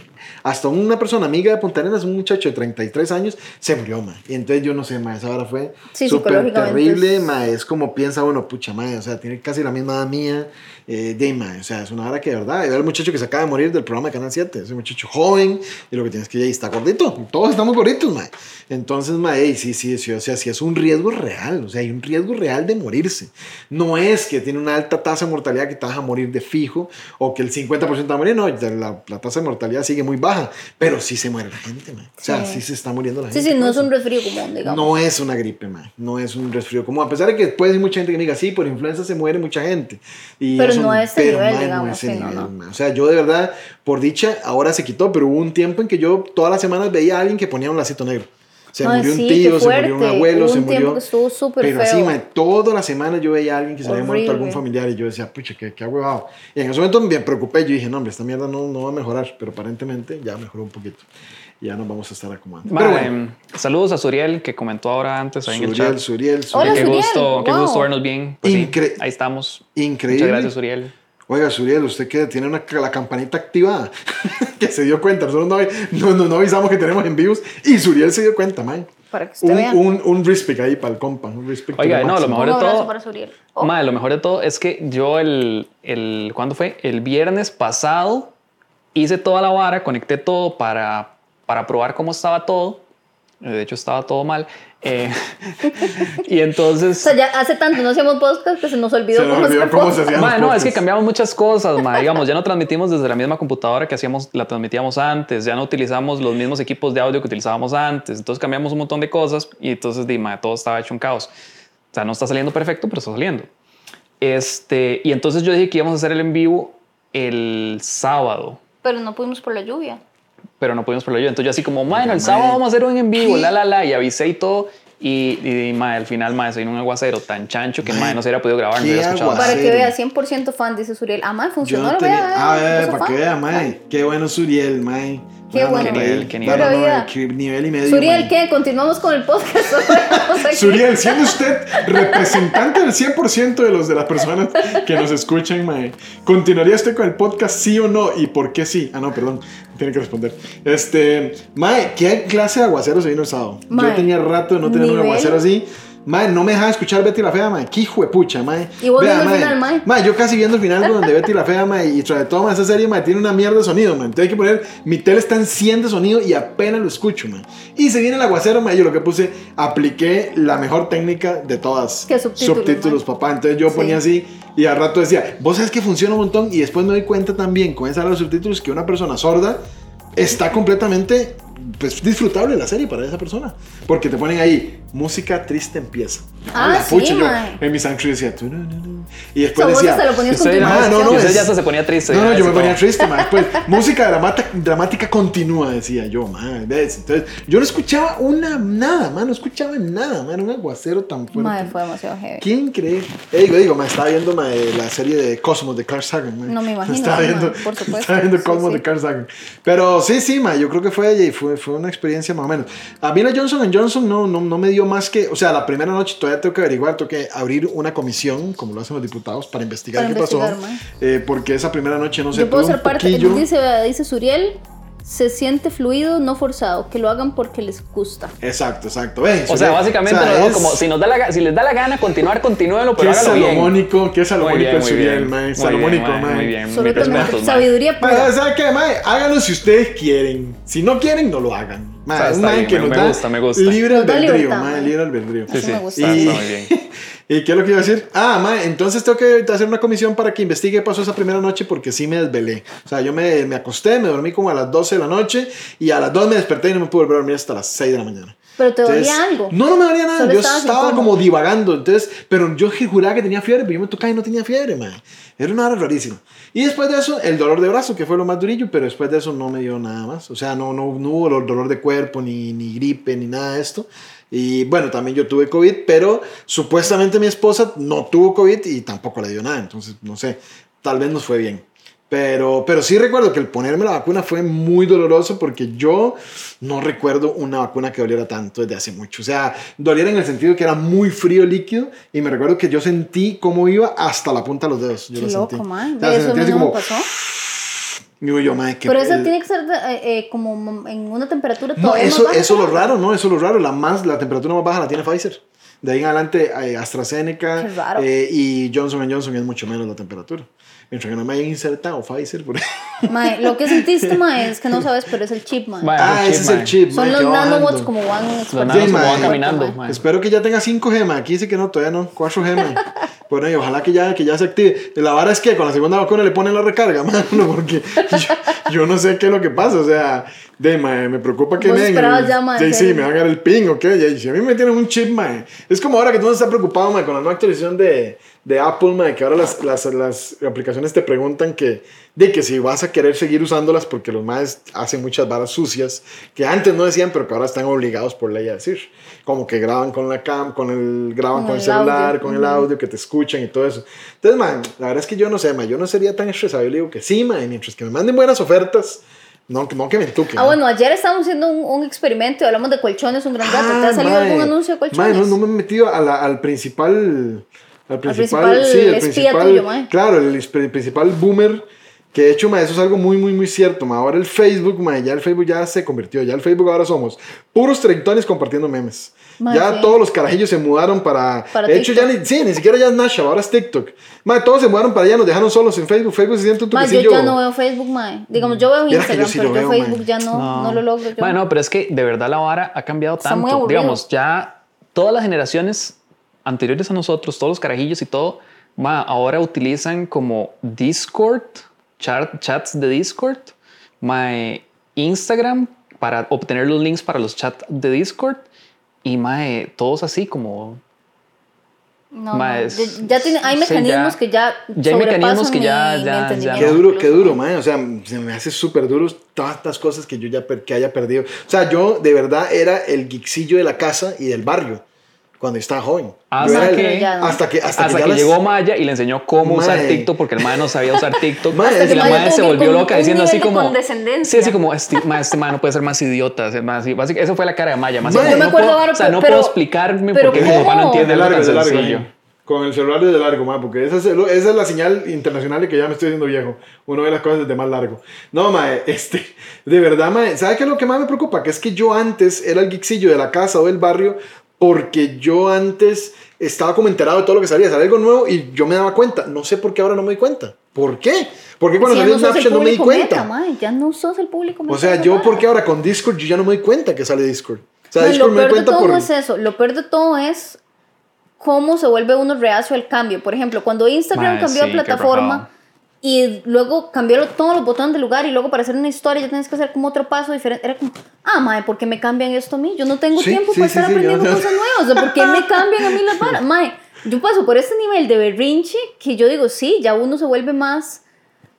hasta una persona amiga de Punta Arenas, un muchacho de 33 años, se murió, mae. Y entonces yo no sé, mae, esa hora fue Sí, súper terrible, es- mae. Es como piensa uno, pucha, mae, o sea, tiene casi la misma edad mía, eh, de mae. O sea, es una hora que de verdad, era el muchacho que se acaba de morir del programa de Canal 7, es un muchacho joven y lo que tienes que ir está gordito, todos estamos gorditos, mae. Entonces, mae, ey, sí, sí, sí, o sea, sí es un riesgo real, o sea, hay un riesgo real de morirse. No es que tiene una alta tasa de mortalidad que te vas a morir de fijo o que el 50% va a morir, no, la, la tasa de mortalidad sigue muy baja, pero sí se muere la gente, mae. O sea, Sí. sí, se está muriendo la Sí, gente. sí, no por es un resfrío común, digamos. No es una gripe, man. No es un resfrío común. A pesar de que puede ser mucha gente que diga, sí, por influenza se muere mucha gente. Y Pero eso- no a este pero, nivel, man, digamos, No sí, no, nivel, no. man. O sea, yo de verdad, por dicha, ahora se quitó, pero hubo un tiempo en que yo todas las semanas veía a alguien que ponía un lacito negro. Se Ay, murió sí, un qué tío, se murió un abuelo, se un tiempo murió. estuvo súper Pero feo. así, man, toda la semana yo veía a alguien que se había muerto, algún Horrible. familiar, y yo decía, pucha, qué, qué huevado. Y en ese momento me preocupé, yo dije, no, hombre, esta mierda no, no va a mejorar, pero aparentemente ya mejoró un poquito. Y ya nos vamos a estar acomodando. Pero bueno, saludos a Suriel que comentó ahora antes ahí en el Suriel, chat. Suriel, Hola, Suriel. qué Suriel, gusto, qué wow. gusto vernos bien. Pues sí, Incre- ahí estamos. Increíble. Muchas gracias, Uriel. Oiga, Suriel, usted que tiene una, la campanita activada, [laughs] que se dio cuenta, nosotros no, no, no, no avisamos que tenemos en vivos y Suriel se dio cuenta, man. para que usted Un, vea. un, un respect ahí para el compa. Un respect Oiga, no, lo mejor un de abrazo todo- para Suriel. Oh, Mae, lo mejor de todo es que yo el, el ¿cuándo fue? El viernes pasado hice toda la vara, conecté todo para, para probar cómo estaba todo. Eh, De hecho, estaba todo mal. Eh, y o entonces... sea, ya hace tanto no hacíamos podcast que se nos olvidó Se nos cómo olvidó cómo se hacían los no, es que podcasts. cambiamos muchas cosas, ma. digamos, ya no transmitimos desde la misma computadora que hacíamos, la transmitíamos antes, ya no utilizamos los mismos equipos de audio que utilizábamos antes, entonces cambiamos un montón de cosas y entonces di, ma, todo estaba hecho un caos. O sea, no está saliendo perfecto, pero está saliendo. Este, y entonces yo dije que íbamos a hacer el en vivo el sábado, Pero no pudimos por la lluvia. Pero no pudimos por la lluvia. Entonces yo así como, bueno, el sábado vamos a hacer un en vivo, la, la, la, y avisé y todo. Y, y, al final, ma, soy un aguacero tan chancho que, Mae, ma, no se hubiera podido grabar, no hubiera escuchado nada. Para que vea, 100% fan, dice Suriel. Ah, mae, Yo funcionó, no lo tenía. vea. Ah, yo eh, para fan. que vea, mae. Qué bueno Suriel, mae. Qué bueno. Qué nivel, qué no, nivel. no, qué nivel y medio. Suriel, mae. ¿qué? Continuamos con el podcast. [laughs] Suriel, siendo usted representante del 100% de los de las personas que nos escuchan, mae, ¿continuaría usted con el podcast sí o no? ¿Y por qué sí? Ah, no, perdón, tiene que responder. Este, mae, ¿qué clase de aguacero se vino el sábado? Yo Mae, tenía rato de no tener un nivel. aguacero así. Mae, no me dejaba escuchar Betty la Fea, mae. Qué hijo de pucha, mae. Y vos Vea, viendo el final, mae. Mae, yo casi viendo el final donde Betty la Fea, mae, y sobre todo, mae, esa serie, mae, tiene una mierda de sonido, mae. Entonces hay que poner, mi tele está en 100 de sonido y apenas lo escucho, mae. Y se viene el aguacero, mae, yo lo que puse, apliqué la mejor técnica de todas. ¿Qué subtítulos, mae? papá. Entonces yo Sí. ponía así y al rato decía, vos sabes que funciona un montón y después me doy cuenta también con esa de los subtítulos que una persona sorda está completamente pues disfrutable la serie para esa persona porque te ponen ahí música triste empieza Ah, la sí, pucha, yo mae. en mi sangre decía "Tu, nu, nu, nu". y después decía hasta lo ponías con Usted tu ya- Ah, no, no, imaginación. usted es- ya hasta se ponía triste. no, ya, no, yo así me ponía como- triste, ma. Después, música dramata- dramática continua, decía yo, ma. ¿ves? Entonces, yo no escuchaba una, nada, ma. No escuchaba nada, ma. Era un aguacero tan fuerte. Mae, fue demasiado heavy. ¿Quién cree? Eh, digo, digo, ma, estaba viendo ma, eh, la serie de Cosmos de Carl Sagan. ma. No me imagino, Estaba ma, viendo, por [laughs] supuesto. Estaba viendo Cosmos sí. de Carl Sagan. Pero sí, sí, ma, yo creo que fue ella y fue, fue una experiencia más o menos. A mí la Johnson Johnson no, no, no me dio más que, o sea, la primera noche todavía tengo que averiguar, tengo que abrir una comisión, como lo hacen los diputados, para investigar Para qué pasó. investigar. Eh, porque esa primera noche no se tuve un ser parte. poquillo- Dice, dice Suriel, se siente fluido, no forzado. Que lo hagan porque les gusta. Exacto, exacto. O sea, básicamente, o sea, es- como si, nos da la, si les da la gana continuar, continúenlo, Qué pero hágalo bien. salomónico, qué Muy salomónico bien, bien. mae. Muy Salomónico, bien, mae. Muy bien, Sobre todo sabiduría pura. ¿sabe qué, mae? Háganlo si ustedes quieren. Si no quieren, no lo hagan. Mae, O sea, un está mae bien, que me- nos me da gusta, me gusta. libre albedrío, mae, libre albedrío. Sí, me gusta. Y, está muy bien. ¿Y qué es lo que iba a decir? Ah, mae, entonces tengo que hacer una comisión para que investigue qué pasó esa primera noche porque sí me desvelé. O sea, yo me, me acosté, me dormí como a las 12 de la noche y a las 2 me desperté y no me pude volver a dormir hasta las 6 de la mañana. Pero te dolía algo. No, no me dolía nada. Solo Yo estaba como divagando. Entonces, pero yo juraba que tenía fiebre, pero yo me tocaba y no tenía fiebre, man. Era una hora rarísima. Y después de eso, el dolor de brazo, que fue lo más durillo, pero después de eso no me dio nada más. O sea, no, no, no hubo dolor- dolor de cuerpo, ni, ni gripe, ni nada de esto. Y bueno, también yo tuve COVID, pero supuestamente mi esposa no tuvo COVID y tampoco le dio nada. Entonces, no sé, tal vez nos fue bien. Pero, pero sí recuerdo que el ponerme la vacuna fue muy doloroso porque yo no recuerdo una vacuna que doliera tanto desde hace mucho. O sea, doliera en el sentido que era muy frío líquido y me recuerdo que yo sentí cómo iba hasta la punta de los dedos. Yo Qué lo loco, sentí. man. O sea, a sentí así como, pasó. Digo yo, "Mae, qué Pero eso el- tiene que ser eh, eh, como en una temperatura No, todavía eso, más baja, eso es lo raro, ¿no? Eso es lo raro. La, más, la temperatura más baja la tiene Pfizer. De ahí en adelante, eh, AstraZeneca eh, y Johnson Johnson es mucho menos la temperatura. Mientras que no me hayan insertado Pfizer por ahí. Mae, lo que sentiste, [laughs] mae, es que no sabes, pero es el chip, mae. Mae, Ah, ese es chip, el mae. chip. Son mae, los que va nanobots como van Los como mae. van caminando. Mae. mae. Espero que ya tenga 5G, ma. Aquí dice que no, todavía no. 4G, ma. Bueno, y ojalá que ya, que ya se active. La vara es que con la segunda vacuna le ponen la recarga, [laughs] mano, porque yo, yo no sé qué es lo que pasa. O sea, de, ma, me preocupa que me den el- ya, Sí, sí, me van a dar el ping, ¿ok? Y si a mí me tienen un chip, ma. Es como ahora que tú no estás preocupado, ma, con la nueva actualización de, de Apple, ma, que ahora las, las, las aplicaciones te preguntan que, de que si vas a querer seguir usándolas porque los más hacen muchas varas sucias que antes no decían, pero que ahora están obligados por ley a decir. Como que graban con la cam, con el, graban Con con, el el celular, audio. con el audio, que te escuchan y todo eso. Entonces, man, la verdad es que yo no sé, man, yo no sería tan estresado. Yo le digo que sí, man, mientras que me manden buenas ofertas, no, que- no que me entuquen. Ah, bueno, ayer estábamos haciendo un, un experimento y hablamos de colchones un gran rato. ¿Te ha salido Ah, mae. algún anuncio de colchones? Mae, no, no me he metido a la- al principal. Al principal, principal sí, el espía principal. tuyo, claro, el, el principal boomer Que de hecho, ma, eso es algo muy, muy, muy cierto. Ma. Ahora el Facebook, ma, ya el Facebook ya se convirtió. Ya el Facebook ahora somos puros treintones compartiendo memes. Ma, ya sí. todos los carajillos se mudaron para. Para de hecho, ya TikTok. ni, sí, ni siquiera ya es Snapchat, ahora es TikTok. Ma, todos se mudaron para allá, nos dejaron solos en Facebook. Facebook se siente un Ma, yo toquecillo. ya no veo Facebook, mae. Digamos, yo veo que yo Instagram, sí pero yo veo, Facebook ya no, no. lo logro yo. Bueno, pero es que de verdad la vara ha cambiado Está muy tanto. aburrido. Digamos, ya todas las generaciones anteriores a nosotros, todos los carajillos y todo, ma, ahora utilizan como Discord, chat- chats de Discord, ma, eh, Instagram para obtener los links para los chats de Discord y ma, eh, todos así como no, ma, no. es- Ya- ya tiene, hay sí, mecanismos ya- que ya ya hay mecanismos que ya- mi- mi ya- ya- entendimiento Qué duro, qué duro, man. O sea, se me hace súper duro todas estas cosas que yo ya per- que haya perdido. O sea, yo de verdad era el geekcillo de la casa y del barrio cuando estaba joven. Hasta el- que- no. hasta que, hasta hasta que, que, las- llegó Maya y le enseñó cómo usar. TikTok porque el mae no sabía usar TikTok. [laughs] Y que la Maya se volvió loca diciendo así como. Sí, así como este mae, este no puede ser más idiota. o sea, más así- básicamente, esa fue la cara de Maya. Más como, yo me no acuerdo, puedo, o sea, no pero- puedo explicarme pero porque mi ¿cómo? papá no entiende tan largo. sencillo. ahí. Con el celular desde largo, ma, porque esa es, esa es la señal internacional de que ya me estoy haciendo viejo. Uno ve las cosas desde más largo. No, ma, [laughs] este, de verdad, ma, ¿sabe qué es lo que más me preocupa? Que es que yo antes era el geekcillo de la casa o del barrio porque yo antes estaba como enterado de todo lo que salía. Salía algo nuevo y yo me daba cuenta. No sé por qué ahora no me doy cuenta. ¿Por qué? Porque cuando Si salió no Snapchat no me di cuenta. meta, ya no sos el público meta o sea, yo porque ahora con Discord yo ya no me doy cuenta que sale Discord. O sea, Mae, Discord lo me doy peor de cuenta todo por... es eso. Lo peor de todo es cómo se vuelve uno reacio al cambio. Por ejemplo, cuando Instagram cambió sí, de plataforma. Y luego cambió todos los botones del lugar y luego para hacer una historia ya tienes que hacer como otro paso diferente. Era como, ah, mae, ¿por qué me cambian esto a mí? Yo no tengo Sí, tiempo sí, para sí, estar yo- aprendiendo yo- cosas nuevas. O sea, ¿por qué me cambian a mí las varas? Mae, yo paso por este nivel de berrinche que yo digo, sí, ya uno se vuelve más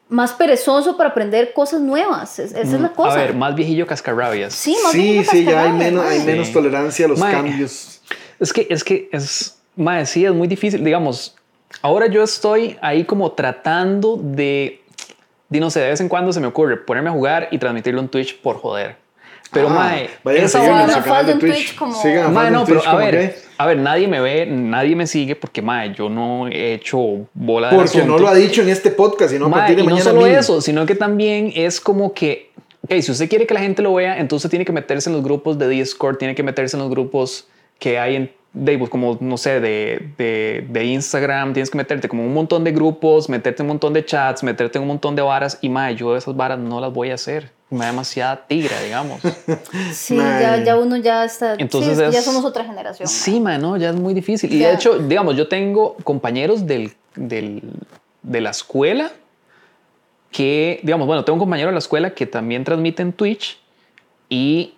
más perezoso para aprender cosas nuevas. Es- esa es la cosa. A ver, más viejillo cascarrabias. sí, más Sí, bien sí, ya hay menos, hay menos Sí. tolerancia a los Mae. cambios. Es que, es que es, mae, sí, es muy difícil. Digamos, ahora yo estoy ahí como tratando de, de, no sé, de vez en cuando se me ocurre ponerme a jugar y transmitirlo en Twitch por joder. Pero, Ah, mae, vayan a esa canal de en Twitch. Twitch como- Sigan a Mae, no, pero Twitch a ver, que- a ver, nadie me ve, nadie me sigue porque, mae, yo no he hecho bola de Porque no lo ha dicho en este podcast, sino a Mae, partir de y no mañana. solo mil. eso, sino que también es como que, ok, si usted quiere que la gente lo vea, entonces tiene que meterse en los grupos de Discord, tiene que meterse en los grupos que hay en, de, pues, como, no sé, de, de, de Instagram, tienes que meterte como un montón de grupos, meterte en un montón de chats, meterte en un montón de varas, y mae, yo esas varas no las voy a hacer. Me da demasiada tigra, digamos. [laughs] Sí, Mae. ya, ya uno ya está. Entonces sí, es que ya somos otra generación. Sí, man, no, ya es muy difícil. Y Ya. de hecho, digamos, yo tengo compañeros del, del- de la escuela que, digamos, bueno, tengo un compañero de la escuela que también transmite en Twitch y,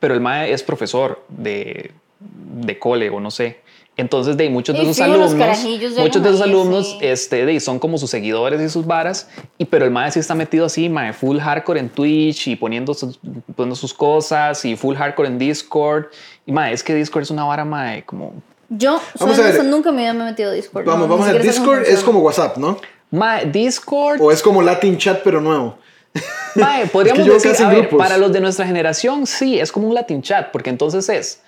pero el mae es profesor de, de cole o no sé. Entonces, de muchos de Y esos fijo, los alumnos, muchos de esos ahí, alumnos, sí. este, de son como sus seguidores y sus varas, y pero el mae sí está metido así, mae, full hardcore en Twitch y poniendo sus, poniendo sus cosas y full hardcore en Discord. Y mae, es que Discord es una vara, mae, como Yo, Vamos soy a ver. honesta, nunca me había metido a Discord. Vamos, no, vamos a ver. Discord es como WhatsApp, ¿no? Mae, Discord. O es como Latin Chat, pero nuevo. Mae, podríamos [laughs] Es que decir, a ver, para los de nuestra generación, sí, es como un Latin chat, porque entonces es,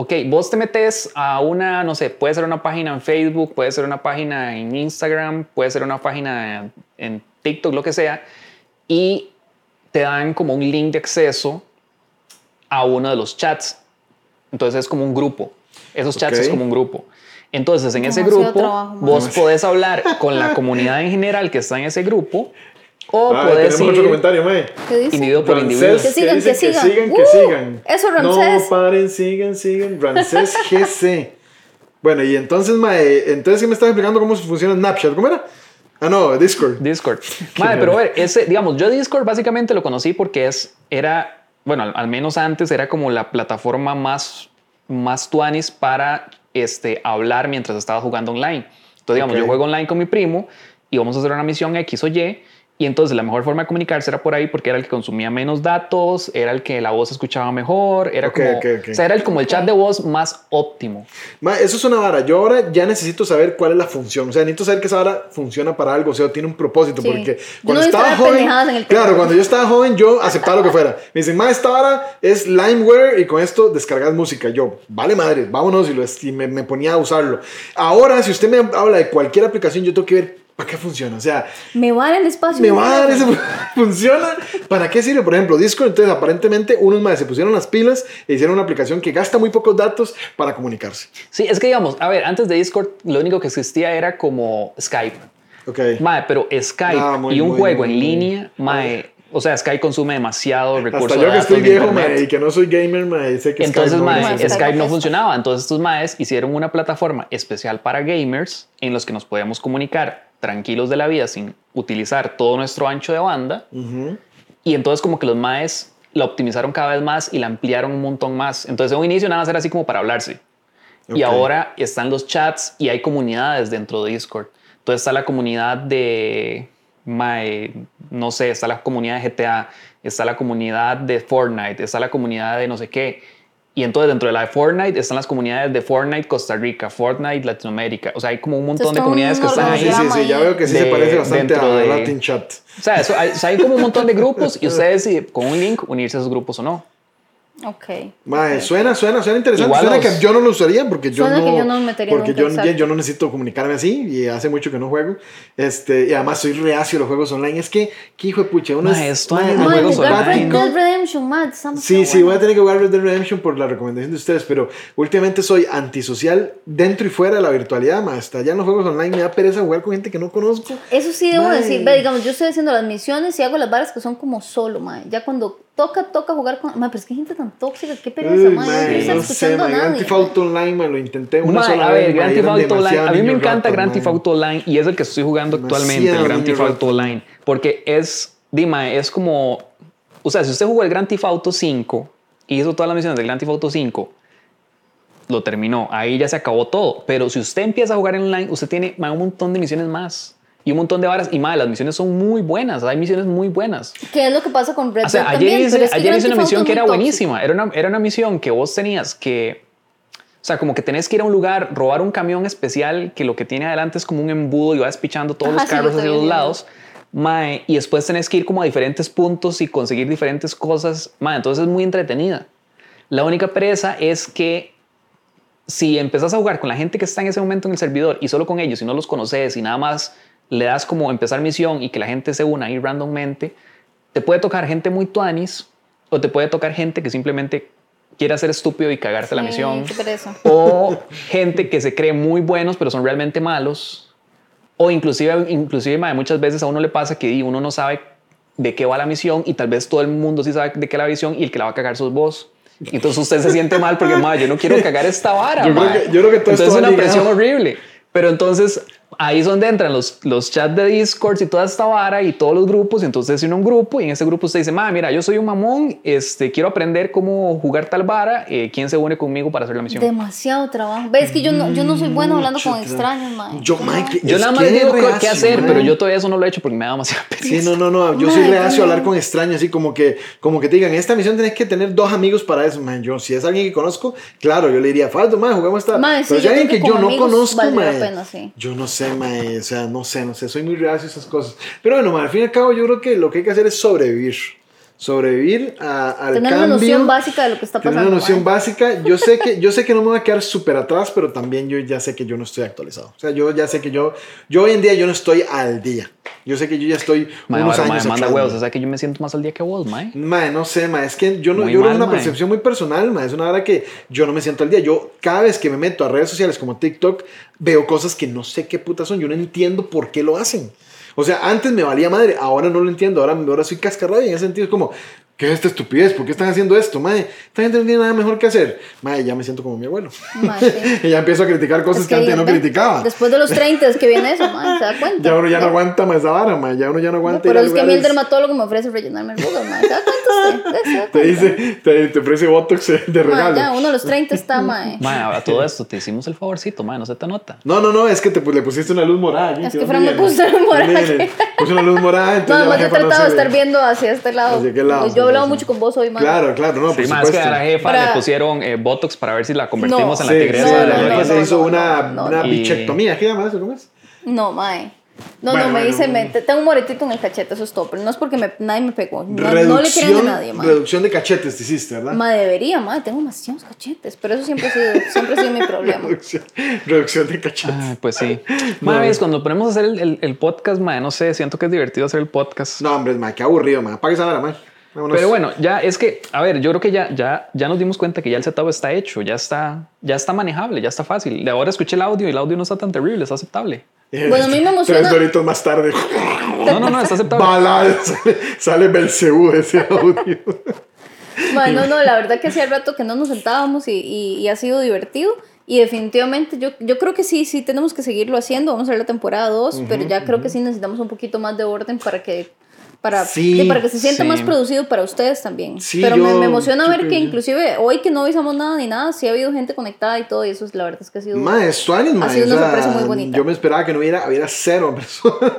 ok, vos te metes a una, no sé, puede ser una página en Facebook, puede ser una página en Instagram, puede ser una página en TikTok, lo que sea, y te dan como un link de acceso a uno de los chats. Entonces es como un grupo. Esos chats Ok. es como un grupo. Entonces, en ese grupo, trabajo, vos podés hablar con la comunidad en general que está en ese grupo, o Ah, podés tenemos otro ir comentario, mae. ¿Qué dice? individuo por individuo. Que sigan, que sigan. que sigan, que Uh, sigan. eso, Ramsés. No paren, sigan, sigan. Ramsés [laughs] GC. Bueno, y entonces, mae, entonces, ¿qué me estás explicando cómo funciona Snapchat? ¿Cómo era? Ah, no, Discord. Discord. [laughs] Madre, pero a ver, ese, digamos, yo Discord básicamente lo conocí porque es, era, bueno, al, al menos antes era como la plataforma más, más tuanis para este, hablar mientras estaba jugando online. Entonces, digamos, Ok. yo juego online con mi primo y vamos a hacer una misión X o Y. Y entonces la mejor forma de comunicarse era por ahí porque era el que consumía menos datos, era el que la voz escuchaba mejor, era como, o sea, era el, como el chat de voz más óptimo. Ma, eso es una vara. Yo ahora ya necesito saber cuál es la función. O sea, necesito saber que esa vara funciona para algo. O sea, tiene un propósito. Sí. Porque cuando no estaba joven. Claro, cuando yo estaba joven, yo aceptaba lo que fuera. Me dicen, ma, esta vara es LimeWare y con esto descargas música. Yo, vale madre, vámonos. Y, lo, y me, me ponía a usarlo. Ahora, si usted me habla de cualquier aplicación, yo tengo que ver ¿para qué funciona? O sea, Me va a dar el espacio. me va a dar ese [laughs] funciona. ¿Para qué sirve? Por ejemplo, Discord, entonces aparentemente unos más se pusieron las pilas e hicieron una aplicación que gasta muy pocos datos para comunicarse. Sí, es que digamos, a ver, antes de Discord lo único que existía era como Skype. Ok. Mae, pero Skype Ah, muy, y un muy, juego muy, en muy. línea, mae, o sea, Skype consume demasiado recursos Hasta yo que estoy viejo, mae, y que no soy gamer, mae, sé que Entonces, Skype no mae, es- Skype Skype no cuesta. funcionaba. Entonces, estos maes hicieron una plataforma especial para gamers en los que nos podíamos comunicar tranquilos de la vida sin utilizar todo nuestro ancho de banda. Y entonces, como que los maes la optimizaron cada vez más y la ampliaron un montón más. Entonces, en un inicio nada más era así como para hablarse. Y ahora están los chats y hay comunidades dentro de Discord. Entonces está la comunidad de, mae, no sé, está la comunidad de GTA, está la comunidad de Fortnite, está la comunidad de no sé qué. Y entonces dentro de la de Fortnite están las comunidades de Fortnite Costa Rica, Fortnite Latinoamérica. O sea, hay como un montón de Entonces, comunidades que están Ah, ahí. sí, sí, sí, ya veo que sí de- se parece bastante a dentro de- Latin Chat. O sea, eso, hay, o sea, hay como un montón de grupos y ustedes con un link unirse a esos grupos o no. Ok. Mae, suena, suena, suena interesante. Igual suena los- que yo no lo usaría porque yo Suena no. que yo no me metería porque yo, yo no necesito comunicarme así y hace mucho que no juego. Este, y además soy reacio a los juegos online. Es que, ¿qué hijo de pucha? Uno Mae, es. esto Madre, juegos online. Red Dead Redemption, madre, estamos Sí, sí, voy a tener que jugar Red Dead Redemption por la recomendación de ustedes, pero últimamente soy antisocial dentro y fuera de la virtualidad, más hasta allá en los juegos online me da pereza jugar con gente que no conozco. Eso sí debo Mae. decir, ve, digamos, yo estoy haciendo las misiones y hago las varas que son como solo, mae. Ya cuando toca, toca jugar con... Mae, pero es que hay gente tan tóxica, qué pereza, Uy, mae. mae, No sé, escuchando mae, a Grand. Theft Auto Online, me lo intenté una Mae, sola a vez, ver, Grand mae, Theft Auto Online. A mí me encanta rata, Grand. Theft Auto Online y es el que estoy jugando actualmente, el Demasiado Grand Theft Auto. Online. Porque es, Dima, es como. O sea, si usted jugó el Grand Theft Auto 5 y hizo todas las misiones del Grand Theft Auto 5, lo terminó. Ahí ya se acabó todo. Pero si usted empieza a jugar en online, usted tiene mae, un montón de misiones más. Y un montón de varas. Y más, las misiones son muy buenas. Hay misiones muy buenas. ¿Qué es lo que pasa con Red O sea, Dead ayer también? hice, es que ayer hice una misión que era buenísima. Era una, era una misión que vos tenías que. O sea, como que tenés que ir a un lugar, robar un camión especial que lo que tiene adelante es como un embudo y va despichando todos Ajá, los sí, lo carros estoy hacia los lados. Mae, y después tenés que ir como a diferentes puntos y conseguir diferentes cosas. Mae, entonces es muy entretenida. La única pereza es que si empezás a jugar con la gente que está en ese momento en el servidor y solo con ellos y no los conoces y nada más le das como empezar misión y que la gente se una ahí randommente, te puede tocar gente muy tuanis o te puede tocar gente que simplemente quiere hacer estúpido y cagarte la misión. O gente que se cree muy buenos pero son realmente malos. O inclusive, inclusive muchas veces a uno le pasa que uno no sabe de qué va la misión y tal vez todo el mundo sí sabe de qué es la misión y el que la va a cagar sos vos. Y Entonces usted se siente mal porque, [laughs] mae, yo no quiero cagar esta vara. Yo creo mae". que- yo creo que todo esto Entonces es va una ligado. presión horrible. Pero entonces ahí es donde entran los, los chats de Discord y toda esta vara y todos los grupos. Y entonces tiene un grupo y en ese grupo usted dice, ma, mira, yo soy un mamón, este, quiero aprender cómo jugar tal vara. eh, ¿Quién se une conmigo para hacer la misión? Demasiado trabajo. Ves que yo no, yo no soy buena hablando Mucho con extraños, mae. Yo, que- Yo nada más que digo es qué- reacio, hacer, mae. pero yo todavía eso no lo he hecho porque me da demasiada pereza. Sí, no, no, no. Yo soy reacio a hablar con extraños, así como que, como que te digan, esta misión tenés que tener dos amigos para eso, man. Yo, si es alguien que conozco, claro, yo le diría, Faldo, man, jugamos esta. Mae, sí, Pero si alguien que, que yo no amigos conozco, pena, sí. Yo no sé, mae, o sea, no sé, no sé, soy muy reacio a esas cosas. Pero bueno, mae, al fin y al cabo, yo creo que lo que hay que hacer es sobrevivir. Sobrevivir a, al Tener cambio. una noción básica de lo que está Tener pasando. una noción básica. Yo sé que yo sé que no me voy a quedar súper atrás, pero también yo ya sé que yo no estoy actualizado. O sea, yo ya sé que yo yo hoy en día yo no estoy al día. Yo sé que yo ya estoy Mae, unos ahora, años mae, manda huevos, o sea que yo me siento más al día que vos, mae. Mae, no sé, mae, es que yo no, Muy yo creo que mal, es una mae. percepción muy personal, mae, es una hora que yo no me siento al día. Yo cada vez que me meto a redes sociales como TikTok veo cosas que no sé qué putas son, yo no entiendo por qué lo hacen. O sea, antes me valía madre, ahora no lo entiendo, ahora, ahora soy cascarrabia en ese sentido es como ¿Qué es esta estupidez? ¿Por qué están haciendo esto, mae? Esta gente no tiene nada mejor que hacer. Mae, ya me siento como mi abuelo. [laughs] Y ya empiezo a criticar cosas Es que, antes no criticaba. Después de los 30 es que viene eso, mae, ¿se da [laughs] cuenta? Ya uno ya no aguanta más esa vara, mae. Ya uno ya no aguanta Pero es que a mí el lugares- dermatólogo me ofrece rellenarme el rugas, mae. ¿Se da cuenta usted? ¿Se da [laughs] Te dice, te, te ofrece Botox de Mae, regalo. ya, uno a los 30 está, mae. Mae, a todo esto te hicimos el favorcito, mae, no se te nota. No, no, no, es que te, pues, le pusiste una luz morada. Es ¿de que Fran me puso una luz morada. Puse una luz morada, entonces Nada ya más he no tratado de estar viendo hacia este lado. ¿Hacia qué lado? Hablado mucho con vos hoy, mae. Claro, claro, no, Sí, por es que a la jefa Para- le pusieron eh, Botox para ver si la convertimos No. en la tigresa sí, de la no, jefa se no, hizo no, una, no, una no. bichectomía, ¿qué llama eso? ¿Cómo es? No, mae. No, Bueno, no, me bueno, dice, me, tengo un moretito en el cachete, eso es todo, pero no es porque me- nadie me pegó. No, no le reducción, a nadie, ma. reducción de cachetes te hiciste, ¿verdad? Ma, debería, ma, tengo demasiados cachetes, pero eso siempre ha sido, siempre ha sido mi problema. Reducción, reducción de cachetes. Ay, pues sí. [laughs] Mae, ves, cuando ponemos a hacer el, el- el podcast, mae, no sé, siento que es divertido hacer el podcast. No, hombre, ma, qué aburrido, ma. Apague esa hora, ma. Vámonos. Pero bueno, ya es que, a ver, yo creo que ya, ya, ya nos dimos cuenta que ya el setup está hecho, ya está, ya está manejable, ya está fácil. De ahora escuché el audio y el audio no está tan terrible, está aceptable. Eh, Bueno, a mí me emociona- Tres doritos más tarde. No, no, no, está aceptable. Balada, sale, Belcebú ese audio. Ma, no, no, la verdad que hacía rato que no nos sentábamos y, y- y ha sido divertido. Y definitivamente yo, yo creo que sí, sí tenemos que seguirlo haciendo. Vamos a ver la temporada 2, pero ya creo que sí necesitamos un poquito más de orden para que, para, Sí, para que se sienta sí. más producido para ustedes también. Sí, pero me, yo- me emociona yo ver que inclusive hoy que no avisamos nada ni nada, sí ha habido gente conectada y todo, y eso es la verdad es que ha sido... Ma, esto años, ma. Ha sido o una sea, sorpresa muy bonita. Yo me esperaba que no hubiera, hubiera cero [laughs] personas.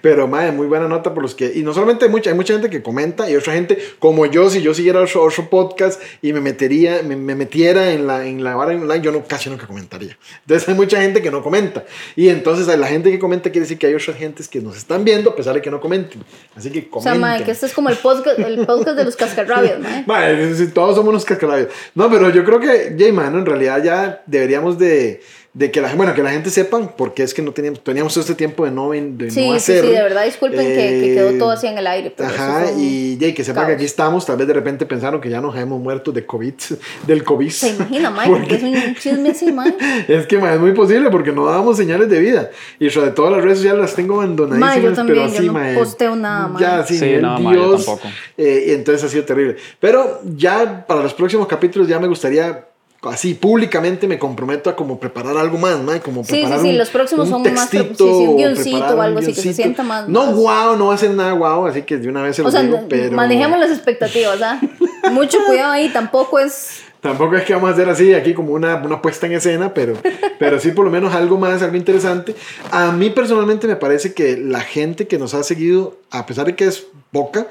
Pero, ma, muy buena nota por los que. Y no solamente hay mucha, hay mucha gente que comenta y otra gente, como yo, si yo siguiera otro, otro podcast y me metería, me, me metiera en la, en la vara online, yo no, casi nunca comentaría. Entonces hay mucha gente que no comenta. Y entonces la gente que comenta quiere decir que hay otras gentes que nos están viendo a pesar de que no comenten. Así que o comenten. sea, ma, que este es como el podcast, el podcast de los cascarrabias, [laughs] ma. Mae, si todos somos unos cascarabios. No, pero yo creo que, Jay, mano, en realidad ya deberíamos de, de que la, bueno, que la gente sepa porque es que no teníamos, teníamos todo este tiempo de no, de Sí, no sí, hacer. sí, de verdad, disculpen que, que quedó todo así en el aire. Pero Ajá, y que sepa que aquí estamos, tal vez de repente pensaron que ya nos hemos muerto de COVID, [laughs] del COVID. Se imagina, ma, Porque- es un chisme así, ma. [laughs] Es que ma, es muy posible porque no dábamos señales de vida. Y sobre todas las redes sociales las tengo abandonadísimas. Ma, yo también, pero yo así, no ma, posteo nada, ma. Ya, sí, Sí, no, ma, yo Dios. tampoco. Eh, y entonces ha sido terrible. Pero ya para los próximos capítulos ya me gustaría, así públicamente me comprometo a como preparar algo más, ma, como Sí, sí, preparar sí, un- los próximos un son más textito, sí, sí, un guioncito preparar o algo así que se sienta más- No más- guau, no va a ser nada guau, así que de una vez se lo O sea, digo, pero... manejemos las expectativas, ¿ah? [laughs] Mucho cuidado ahí, tampoco es... Tampoco es que vamos a hacer así, aquí como una, una puesta en escena, pero, [laughs] pero sí por lo menos algo más, algo interesante. A mí personalmente me parece que la gente que nos ha seguido, a pesar de que es poca,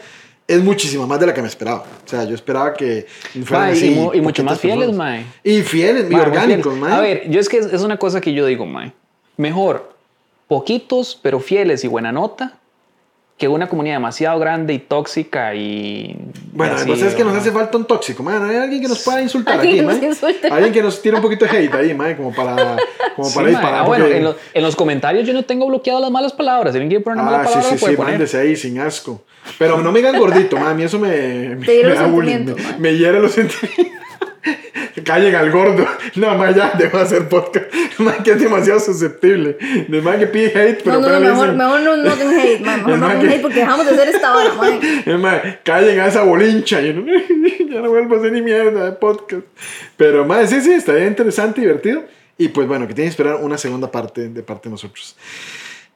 es muchísima más de la que me esperaba. O sea, yo esperaba que fueran Ma, y así y mucho más fieles, personas. mae. Y fieles, y Ma, muy orgánicos, fieles. mae. A ver, yo es que es, es una cosa que yo digo, mae. Mejor poquitos, pero fieles y buena nota, que una comunidad demasiado grande y tóxica y. Bueno, así, pues es que nos hace falta un tóxico, man. Hay alguien que nos pueda insultar Alguien aquí, man. Alguien que nos tire un poquito de hate ahí, man, como para, como Sí, para disparar. Ah, bueno, en, los- en los comentarios yo no tengo bloqueado las malas palabras. Si alguien quiere poner una mala Ah, sí, palabra, sí, lo puede sí, poner. mándese ahí sin asco. Pero no me digan gordito, man, a mí eso me, me, me da bullying, me, me hiere los sentimientos. [laughs] Callen al gordo. [laughs] No, más ya, dejo de hacer podcast. [laughs] Man, que es demasiado susceptible. De man que pide hate, pero No, no, no, mejor, mejor no, no den hate, man. Mejor no más den que- hate porque dejamos de hacer esta hora, man. Es más, callen a esa bolincha. Y no, ya no vuelvo a hacer ni mierda de podcast. Pero más, sí, sí, estaría interesante, divertido. Y pues bueno, que tienen que esperar una segunda parte de parte de nosotros.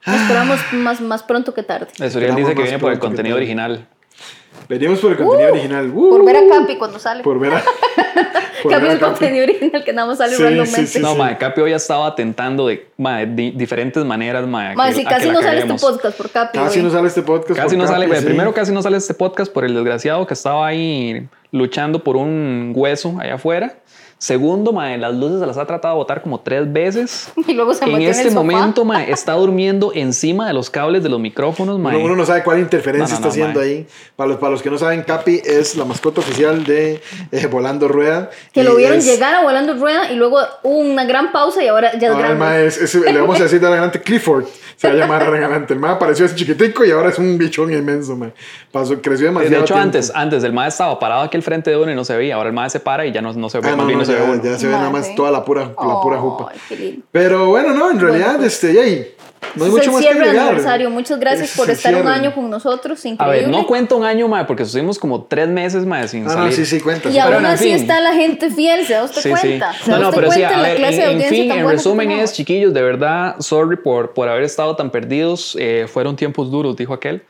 Esperamos más, más pronto que tarde. Eso Uriel Esperamos dice que más viene por el contenido tarde. original. Venimos por el contenido original. Uh, Por ver a Capi cuando sale. Por ver a. [laughs] por Capi ver a es Capi. contenido original que nada más sale Sí, randommente. sí, sí. no, mae, Capi hoy ha estado atentando de mae, di- diferentes maneras, mae. que- si casi no sale este podcast por Capi. Casi hoy. no sale este podcast. Casi por no sale, Capi, güey. sí. primero casi no sale este podcast por el desgraciado que estaba ahí luchando por un hueso allá afuera. Segundo, mae, las luces se las ha tratado de botar como tres veces. [laughs] Y luego se En este en el sofá. momento, [laughs] mae, está durmiendo encima de los cables de los micrófonos, mae. Uno, uno no sabe cuál interferencia No, no, está no, haciendo mae. ahí. Para los, para los que no saben, Capi es la mascota oficial de eh, Volando Rueda. Que lo vieron es- llegar a volando rueda y luego hubo una gran pausa y ahora ya es Ah, el grande. mae es- es- le vamos a decir de adelante Clifford. Se va a llamar de adelante. El mae apareció así chiquitico y ahora es un bichón inmenso, mae. Pasó, creció demasiado. De hecho, tiempo. antes, antes el mae estaba parado aquí al frente de uno y no se veía. Ahora el mae se para y ya no, no se ve. Ah, más no, bien se ve ya, uno. ya se ve nada más toda la pura, la pura jupa. Qué lindo. Pero bueno, no, en realidad, pues, este, yay, no hay mucho el más que aniversario. Muchas gracias por es el estar un cierre. año con nosotros. A Increíble. ver, no cuento un año, mae, porque estuvimos como tres meses, mae, sin Ah, no, salir. sí, sí, cuenta. Y sí. aún Pero en así fin. está la gente fiel, ¿se da usted Sí, sí. cuenta? ¿Se da No, no, pero sí, a ver, en, en fin, en resumen es, chiquillos, de verdad, sorry por, por haber estado tan perdidos. eh, fueron tiempos duros, dijo aquel.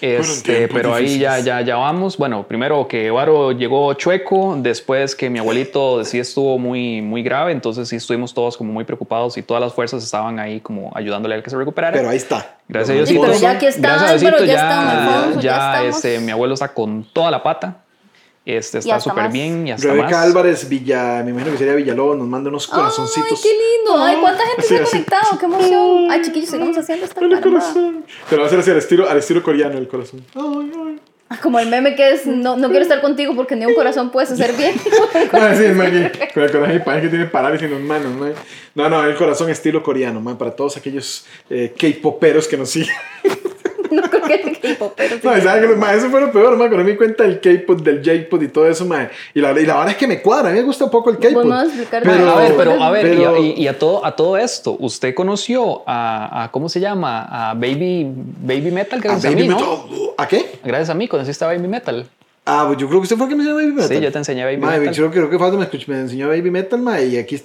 Este, pero ahí ya, ya, ya vamos. Bueno, primero que Varo llegó chueco, después que mi abuelito sí estuvo muy, muy grave, entonces sí estuvimos todos como muy preocupados y todas las fuerzas estaban ahí como ayudándole a él que se recuperara. Pero ahí está. Gracias a Diosito. pero ya aquí está, Gracias a Álvaro, Diosito, ya ya, estamos, ya ya, este, mi abuelo está con toda la pata. Este está súper bien y hasta Rebeca más. Álvarez Villa, me imagino que sería Villalobos, nos manda unos corazoncitos. Ay, qué lindo. Ay, cuánta gente se ha conectado. Qué emoción. Ay, chiquillos, sigamos haciendo esta caramba. corazón. Te lo va a hacer así al estilo, al estilo coreano el corazón. Ay, ay. Como el meme que es no, no quiero estar contigo porque ni un corazón puedes hacer bien. [laughs] Ah, sí, man, con el corazón y parece que tiene parálisis en las manos, man. No, no, el corazón estilo coreano, man, para todos aquellos eh, K-poperos que nos siguen. [laughs] no creo que sea K-pop, pero sí. No, ¿sabes? Ma, eso fue lo peor, man, cuando me di cuenta del K-pop, del J-pop y todo eso, man. Y la, y la verdad es que me cuadra, a mí me gusta un poco el K-pop. A Pero- a ver, pero a ver, y- pero- y, y a, todo, a todo esto, ¿usted conoció a, a- ¿cómo se llama? A Baby, Baby Metal, gracias a, Baby mí, ¿no? Metal. ¿A qué? Gracias a mí, conociste a Baby Metal. Ah, pues yo creo que usted fue el que me enseñó Baby Metal. Sí, yo te enseñé Baby Metal. Yo creo que falta me, escuch- me enseñó Baby Metal, mae, y aquí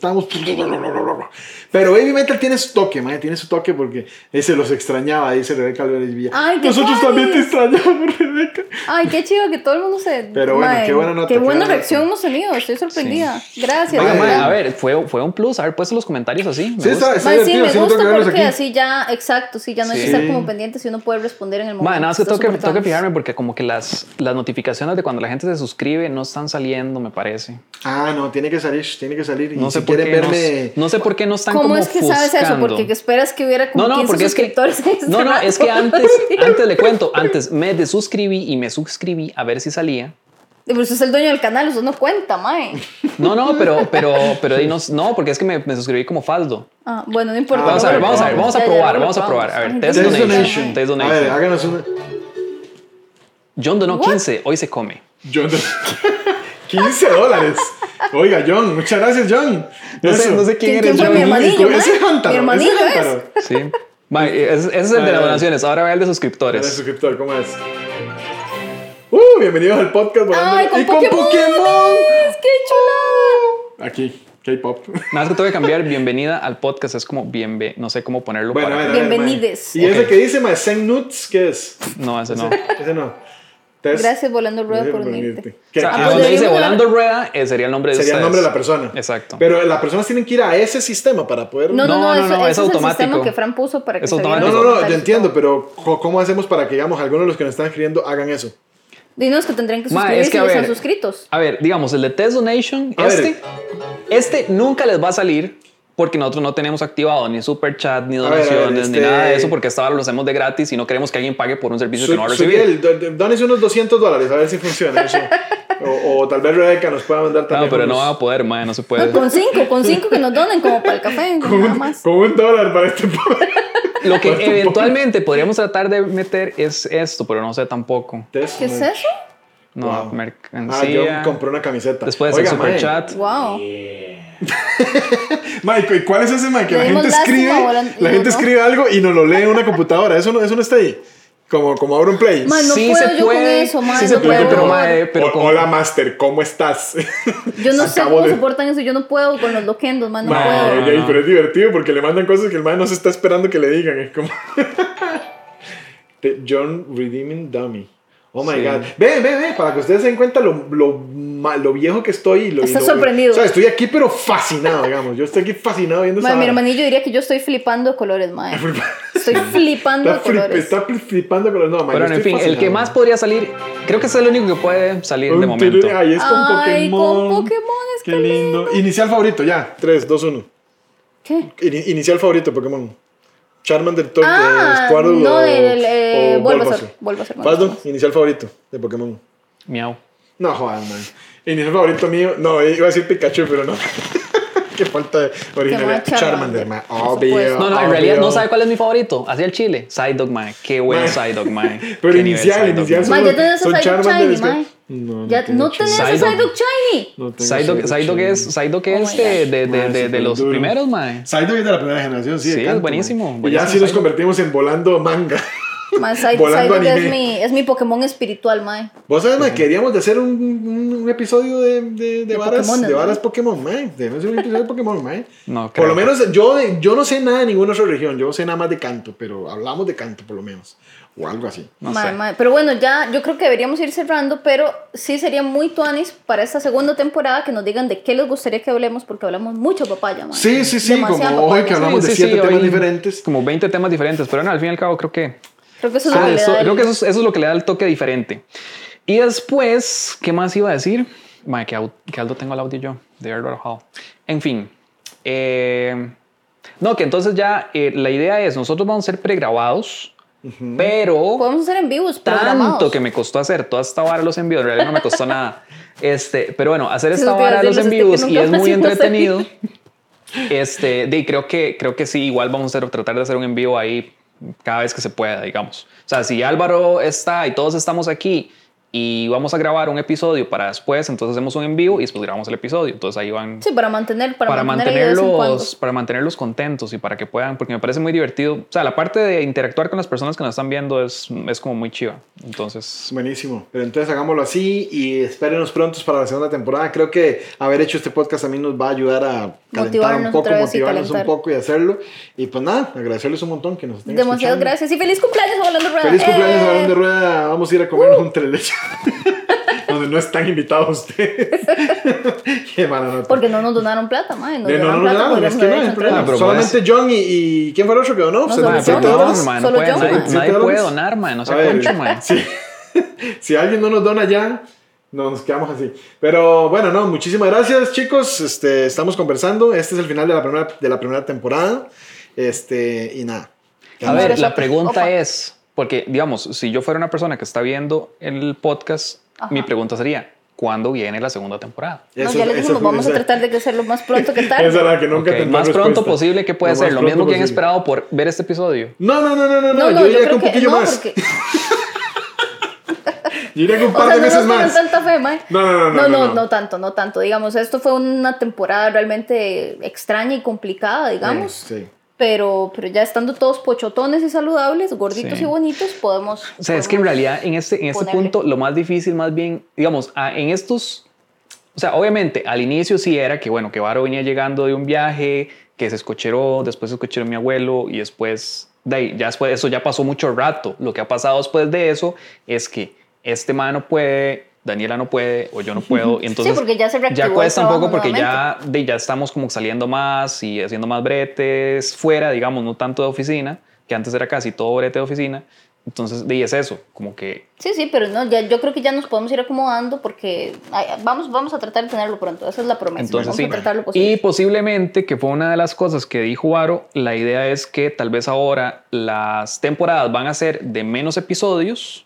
Pero Baby Metal tiene su toque, mae, tiene su toque porque ese los extrañaba, dice Rebeca Álvarez Villa. Ay, qué Nosotros también te extrañamos, Rebeca. Ay, qué chido que todo el mundo se. Pero bueno, qué buena nota, Qué buena reacción hemos tenido. Estoy sorprendida. Gracias. A ver, fue, fue un plus haber puesto los comentarios así. me Sí, gusta. está, está Mae, sí, me gusta porque aquí. así ya, exacto, sí, ya no hay que estar como pendiente si uno puede responder en el momento. Mae, nada más que tengo que, súper tengo que tuanis. fijarme porque como que las, las notificaciones de cuando la gente se suscribe no están saliendo, me parece. Ah, no, tiene que salir, tiene que salir. Y No sé si por quieren qué verme. no, no sé por qué no están ¿Cómo como es que sabes eso? Porque esperas que hubiera como No, no, 15 porque es que suscriptores este No, no, rato. es que antes, [laughs] antes le cuento, antes me desuscribí y me suscribí a ver si salía. Pero usted es el dueño del canal, usted no cuenta, mae. No, no, pero, [laughs] pero, pero ahí no, no, porque es que me, me suscribí como faldo. Ah, bueno, no importa. Vamos a ver, vamos a ver, vamos a ya, probar, vamos a probar. A ver, test Dios Test donation. A donation. ver, háganos una. John donó What? 15, hoy se come. John, [laughs] 15 dólares. Oiga, John, muchas gracias, John. No sé, no sé quién, ¿Quién- eres John. mi hermanillo, Ese? Jántaro, Mi hermanillo ese es. Sí. Mae, ese, ese es el de las donaciones, ahora ve el de suscriptores. suscriptor, ¿cómo es? Uh, bienvenidos al podcast. Ay, con y Pokémon. con Pokémon. ¡Qué chulada! Aquí, K-pop. Nada más que tengo que cambiar bienvenida al podcast, es como bienve, no sé cómo ponerlo Bueno, para Bienvenides. ¿Y ese Ok. que dice? Zen Nuts? ¿Qué es? No, ese no. Ese no. Gracias, Volando Rueda, Gracias por unirte. O ¿Qué- sea, Ah, donde dice volando rueda, eh, sería el nombre de Sería el ustedes. nombre de la persona. Exacto. Pero las personas tienen que ir a ese sistema para poder. No, no, No, no, no, eso, no, ese es es el automático. sistema que Fran puso para que Es se automático. No, no, no, yo entiendo, pero ¿cómo hacemos para que, digamos, algunos de los que nos están escribiendo hagan eso? Dinos que tendrían que Ma, suscribirse es que, a si están ver, suscritos. A ver, digamos, el de Test Donation, A ver. este, este nunca les va a salir porque nosotros no tenemos activado ni super chat, ni A ver, a ver, donaciones, ni este- nada de eso, porque esta hora lo hacemos de gratis y no queremos que alguien pague por un servicio Su- que no va a recibir. el- do- do- Dónese unos 200 dólares a ver si funciona eso. o, o tal vez Rebeca nos pueda mandar también. No, pero no va a poder, mae, no se puede. No, con cinco, con cinco que nos donen como para el café, [laughs] con, nada un, más. con un dólar para este podcast. Lo que [laughs] ¿Cuánto eventualmente podríamos tratar de meter es esto, pero no sé tampoco. ¿Qué es eso? No, Wow. Ah, mercancía. yo compré una camiseta. Después Oiga, el super chat. Wow. [laughs] Mike, ¿y ¿cuál es ese, Mike? La gente escribe, volan- la gente no. escribe algo y nos lo lee en una computadora. Eso no, eso no está ahí. Como, como Auron Play. Ma, no sí puedo se yo con puede, eso, ma, sí no se puede, puedo. pero mae, pero O- con- Hola, Master, ¿cómo estás? [laughs] Yo no sé Acabo cómo de- soportan eso, yo no puedo con los loquendos, man, no puedo. pero es divertido porque le mandan cosas que el man no se está esperando que le digan. Es como. [laughs] The John Redeeming Dummy. Oh my Sí. god. Ve, ve, ve, para que ustedes se den cuenta lo, lo, lo viejo que estoy. y Lo, y Estás lo- sorprendido. O sea, estoy aquí, pero fascinado, digamos. Yo estoy aquí fascinado viendo Ma, esa mi hermanillo diría que yo estoy flipando colores, mae. [laughs] Estoy flipando de Está, flip- colores. está flip- flipando con los no, man, Pero en estoy fin, el que más podría salir, creo que es el único que puede salir de momento. Ay, es con Ay, Pokémon. con Pokémon, es Qué que lindo. Inicial favorito, ya. 3, 2, 1. ¿Qué? Ini- Inicial favorito Pokémon. Charmander, Tor- Ah, eh, Squirtle no, o, el, eh, o Bulbasaur, Bulbasaur. Bulbasaur, inicial favorito de Pokémon. Miau. No, jodan, man. Inicial favorito mío. No, iba a decir Pikachu, pero no. [laughs] Qué falta de originalidad. Charmander, man. Obvio. No, no, en realidad no sabe cuál es mi favorito. Hacia el chile. Psyduck, mae. Qué buen Mae. [laughs] Psyduck, mae. Pero inicial, inicial mae. Ma, son- ya tenés son a Psyduck Charmander, Shiny, es que- mae. No, no Ya tengo no tenés a Psyduck. Shiny. No tengo Psyduck, es, Psyduck Oh es de, los primeros, mae. Psyduck es de la primera generación, sí. Sí, es buenísimo, man. Y ya sí nos convertimos en volando manga. Ma, Psy- Volando Psyduck es mi, es mi Pokémon espiritual, mae. Vos sabes, man, queríamos de hacer un, un, un episodio de, de, de, De varas, Pokémones, de ¿no? varas Pokémon, man. Debemos hacer un episodio de Pokémon, man. No, Por lo menos yo, yo no sé nada de ninguna otra región, yo sé nada más de canto, pero hablamos de canto por lo menos. O algo así. No Ma, sé. ma, Pero bueno, ya yo creo que deberíamos ir cerrando, pero sí sería muy tuanis para esta segunda temporada que nos digan de qué les gustaría que hablemos, porque hablamos mucho papaya, ma. Sí, sí, sí, Demasiada como hoy papaya. que hablamos de siete temas hoy diferentes. Como 20 temas diferentes, pero no, al fin y al cabo creo que, Creo que eso es lo Ah, que le eso- el- creo que eso, es- eso es lo que le da el toque diferente. Y después, ¿qué más iba a decir? Mae, que, algo tengo el audio yo de Edward Hall. En fin. eh, no, que entonces ya eh, la idea es, nosotros vamos a ser pregrabados, pero Podemos hacer en vivos tanto que me costó hacer toda esta vara de los envíos, en realidad no me costó [laughs] nada. Este, pero bueno, hacer Sí, esta a vara de los envíos y es muy entretenido. Este, de, creo que creo que sí, igual vamos a hacer, tratar de hacer un envío ahí cada vez que se pueda, digamos. O sea, si Álvaro está y todos estamos aquí y vamos a grabar un episodio para después, entonces hacemos un en vivo y después grabamos el episodio. Entonces ahí van Sí, para mantener, para, para, mantener ahí de vez en cuando. mantenerlos para mantenerlos contentos y para que puedan porque me parece muy divertido o sea la parte de interactuar con las personas que nos están viendo es, es como muy chiva entonces Buenísimo. Pero entonces hagámoslo así y espérenos prontos para la segunda temporada. Creo que haber hecho este podcast a mí nos va a ayudar a calentar Motivarnos un poco, motivarnos un poco y hacerlo. Y pues nada, agradecerles un montón que nos estén Demasiadas escuchando. gracias y feliz cumpleaños Hablando Rueda. Feliz cumpleaños, ¡Eh! Balón de Rueda. Vamos a ir a comernos un teleleche. [laughs] Donde no están invitados ustedes. [laughs] Qué mala nota. Porque no nos donaron plata, madre. Nos no, donaron no, plata, no, no, es que no hay problema. Pero Solamente John y, y. ¿Quién fue el otro que donó? No, solo John. pero no, mae, no Solo puede- John. nadie, ¿Siete nadie puede donar man, no sea concho man. [laughs] si, si alguien no nos dona ya, nos quedamos así. Pero bueno, no, muchísimas gracias, chicos. Este, estamos conversando. Este es el final de la primera, de la primera temporada. Este, y nada. a ver la pregunta Opa. es porque digamos si yo fuera una persona que está viendo el podcast Ajá. mi pregunta sería ¿cuándo viene la segunda temporada? No, Eso- ya les dijimos, vamos a tratar de que hacerlo más pronto que [laughs] tarde. Esa es la que nunca Ok, tendrá más pronto respuesta. posible que puede Lo ser lo mismo que han esperado por ver este episodio No, no, no, no, no, no. No, yo no, diría yo que creo un que poquillo no, más. porque, [laughs] Yo diría que un o par sea, de no meses más. ponen tanta fe, mae. No, no, no, no, No, no, no, no. no tanto, no tanto. Digamos, esto fue una temporada realmente extraña y complicada, digamos. Sí, sí. Pero, pero ya estando todos pochotones y saludables, gorditos Sí. y bonitos, podemos. O sea, es que en realidad en este, en este ponerle. punto lo más difícil más bien, digamos, en estos, o sea, obviamente al inicio sí era que, bueno, que Varo venía llegando de un viaje, que se escocheró, después se escocheró mi abuelo y después, de ahí, ya después, eso ya pasó mucho rato. Lo que ha pasado después de eso es que este man no puede, Daniela no puede o yo no puedo. [laughs] Y entonces porque ya se ya cuesta un poco porque ya, de, ya estamos como saliendo más y haciendo más bretes fuera, digamos, no tanto de oficina, que antes era casi todo brete de oficina. Entonces, de, es eso, como que Sí, sí, pero no, ya, yo creo que ya nos podemos ir acomodando porque ay, vamos, vamos a tratar de tenerlo pronto. Esa es la promesa. Entonces vamos sí. a tratar lo posible. Y posiblemente, que fue una de las cosas que dijo Varo, la idea es que tal vez ahora las temporadas van a ser de menos episodios.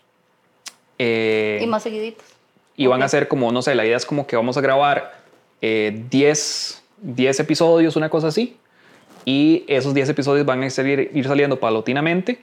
eh, Y más seguiditos. Y van a ser como, no sé, la idea es como que vamos a grabar eh, 10, 10 episodios, una cosa así. Y esos 10 episodios van a salir, ir saliendo paulatinamente.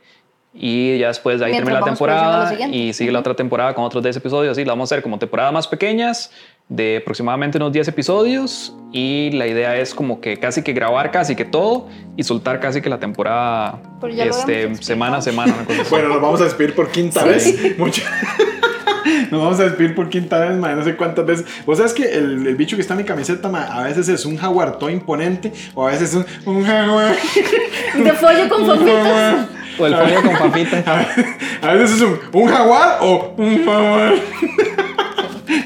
Y ya después de ahí Mientras termina la temporada y sigue la otra temporada con otros 10 episodios. Así la vamos a hacer como temporadas más pequeñas de aproximadamente unos 10 episodios. Y la idea es como que casi que grabar casi que todo y soltar casi que la temporada este, semana a semana. [laughs] Bueno, nos vamos a despedir por quinta Sí. vez. Mucho. [laughs] [laughs] Nos vamos a despedir por quinta vez, ma, no sé cuántas veces. Vos sabes que el, el bicho que está en mi camiseta, ma, a veces es un jaguar todo imponente o a veces es un, un jaguar. [laughs] De follo con papitas. o el pollo con papitas. [laughs] A veces, a veces es un, un jaguar o un jaguar.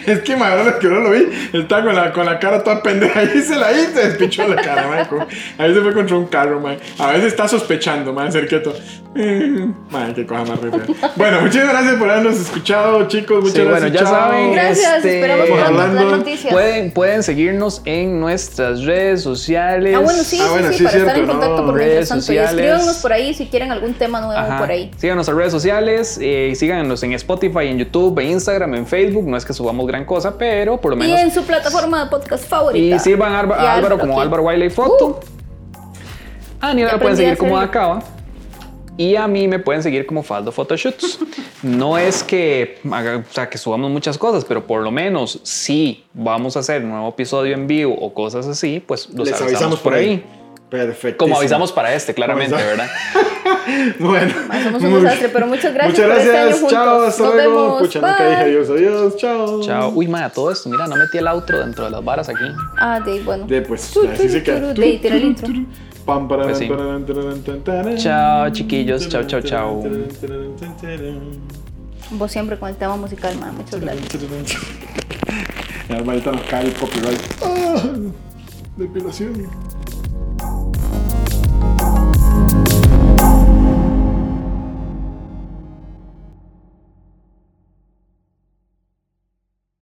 Es que ma, ahora que no lo vi, estaba con la, con la cara toda pendeja y se la hizo, se despichó la cara, ma, como- Ahí se fue contra un carro, ma. A veces está sospechando, ma, ser quieto. Ma, qué cosa más rica. Bueno, muchas gracias por habernos escuchado, chicos. Muchas Sí, bueno, gracias. ya chao. saben, Gracias, Este, esperamos pronto hablando- dar noticias. Pueden, pueden seguirnos en nuestras redes sociales. Ah, bueno, sí, Ah, sí, bueno, sí, sí, para estar en cierto, contacto ¿no? por Redes tanto. Y sociales. escríbanos por ahí si quieren algún tema nuevo Ajá. por ahí. Sigan nuestras redes sociales, eh, síganos en Spotify, en YouTube, en Instagram, en Facebook. No es que subamos gran cosa, pero por lo Y menos. en su plataforma de podcast favorita. Y sirvan a, Álvaro- Y a Álvaro como. Uh. Álvaro Wiley Foto. A Daniela Ya la pueden a seguir como. Acaba. Y a mí me pueden seguir como Faldo Photoshoots. [laughs] No es que, haga- o sea, que subamos muchas cosas, pero por lo menos si vamos a hacer un nuevo episodio en vivo o cosas así, pues los Les avisamos, por ahí. Perfecto. Como avisamos para este, claramente, ¿verdad? [laughs] [laughs] Bueno. Somos un desastre, pero muchas gracias Muchas por este gracias. año Chao, juntos. hasta Nos luego. Pucha, nunca dije adiós. Adiós. Chao. Chao. Uy, ma, todo esto, mira, no metí el outro dentro de las varas aquí. Ah, de bueno. De pues, Tu, así se tu, queda. de, tira el intro. Pam, pararam, Pues sí. Chao, chiquillos. Chao, chao, chao. Vos siempre con el tema musical, man. Muchas gracias. Ahora [laughs] ahorita nos cae el copyright. Ah, depilación.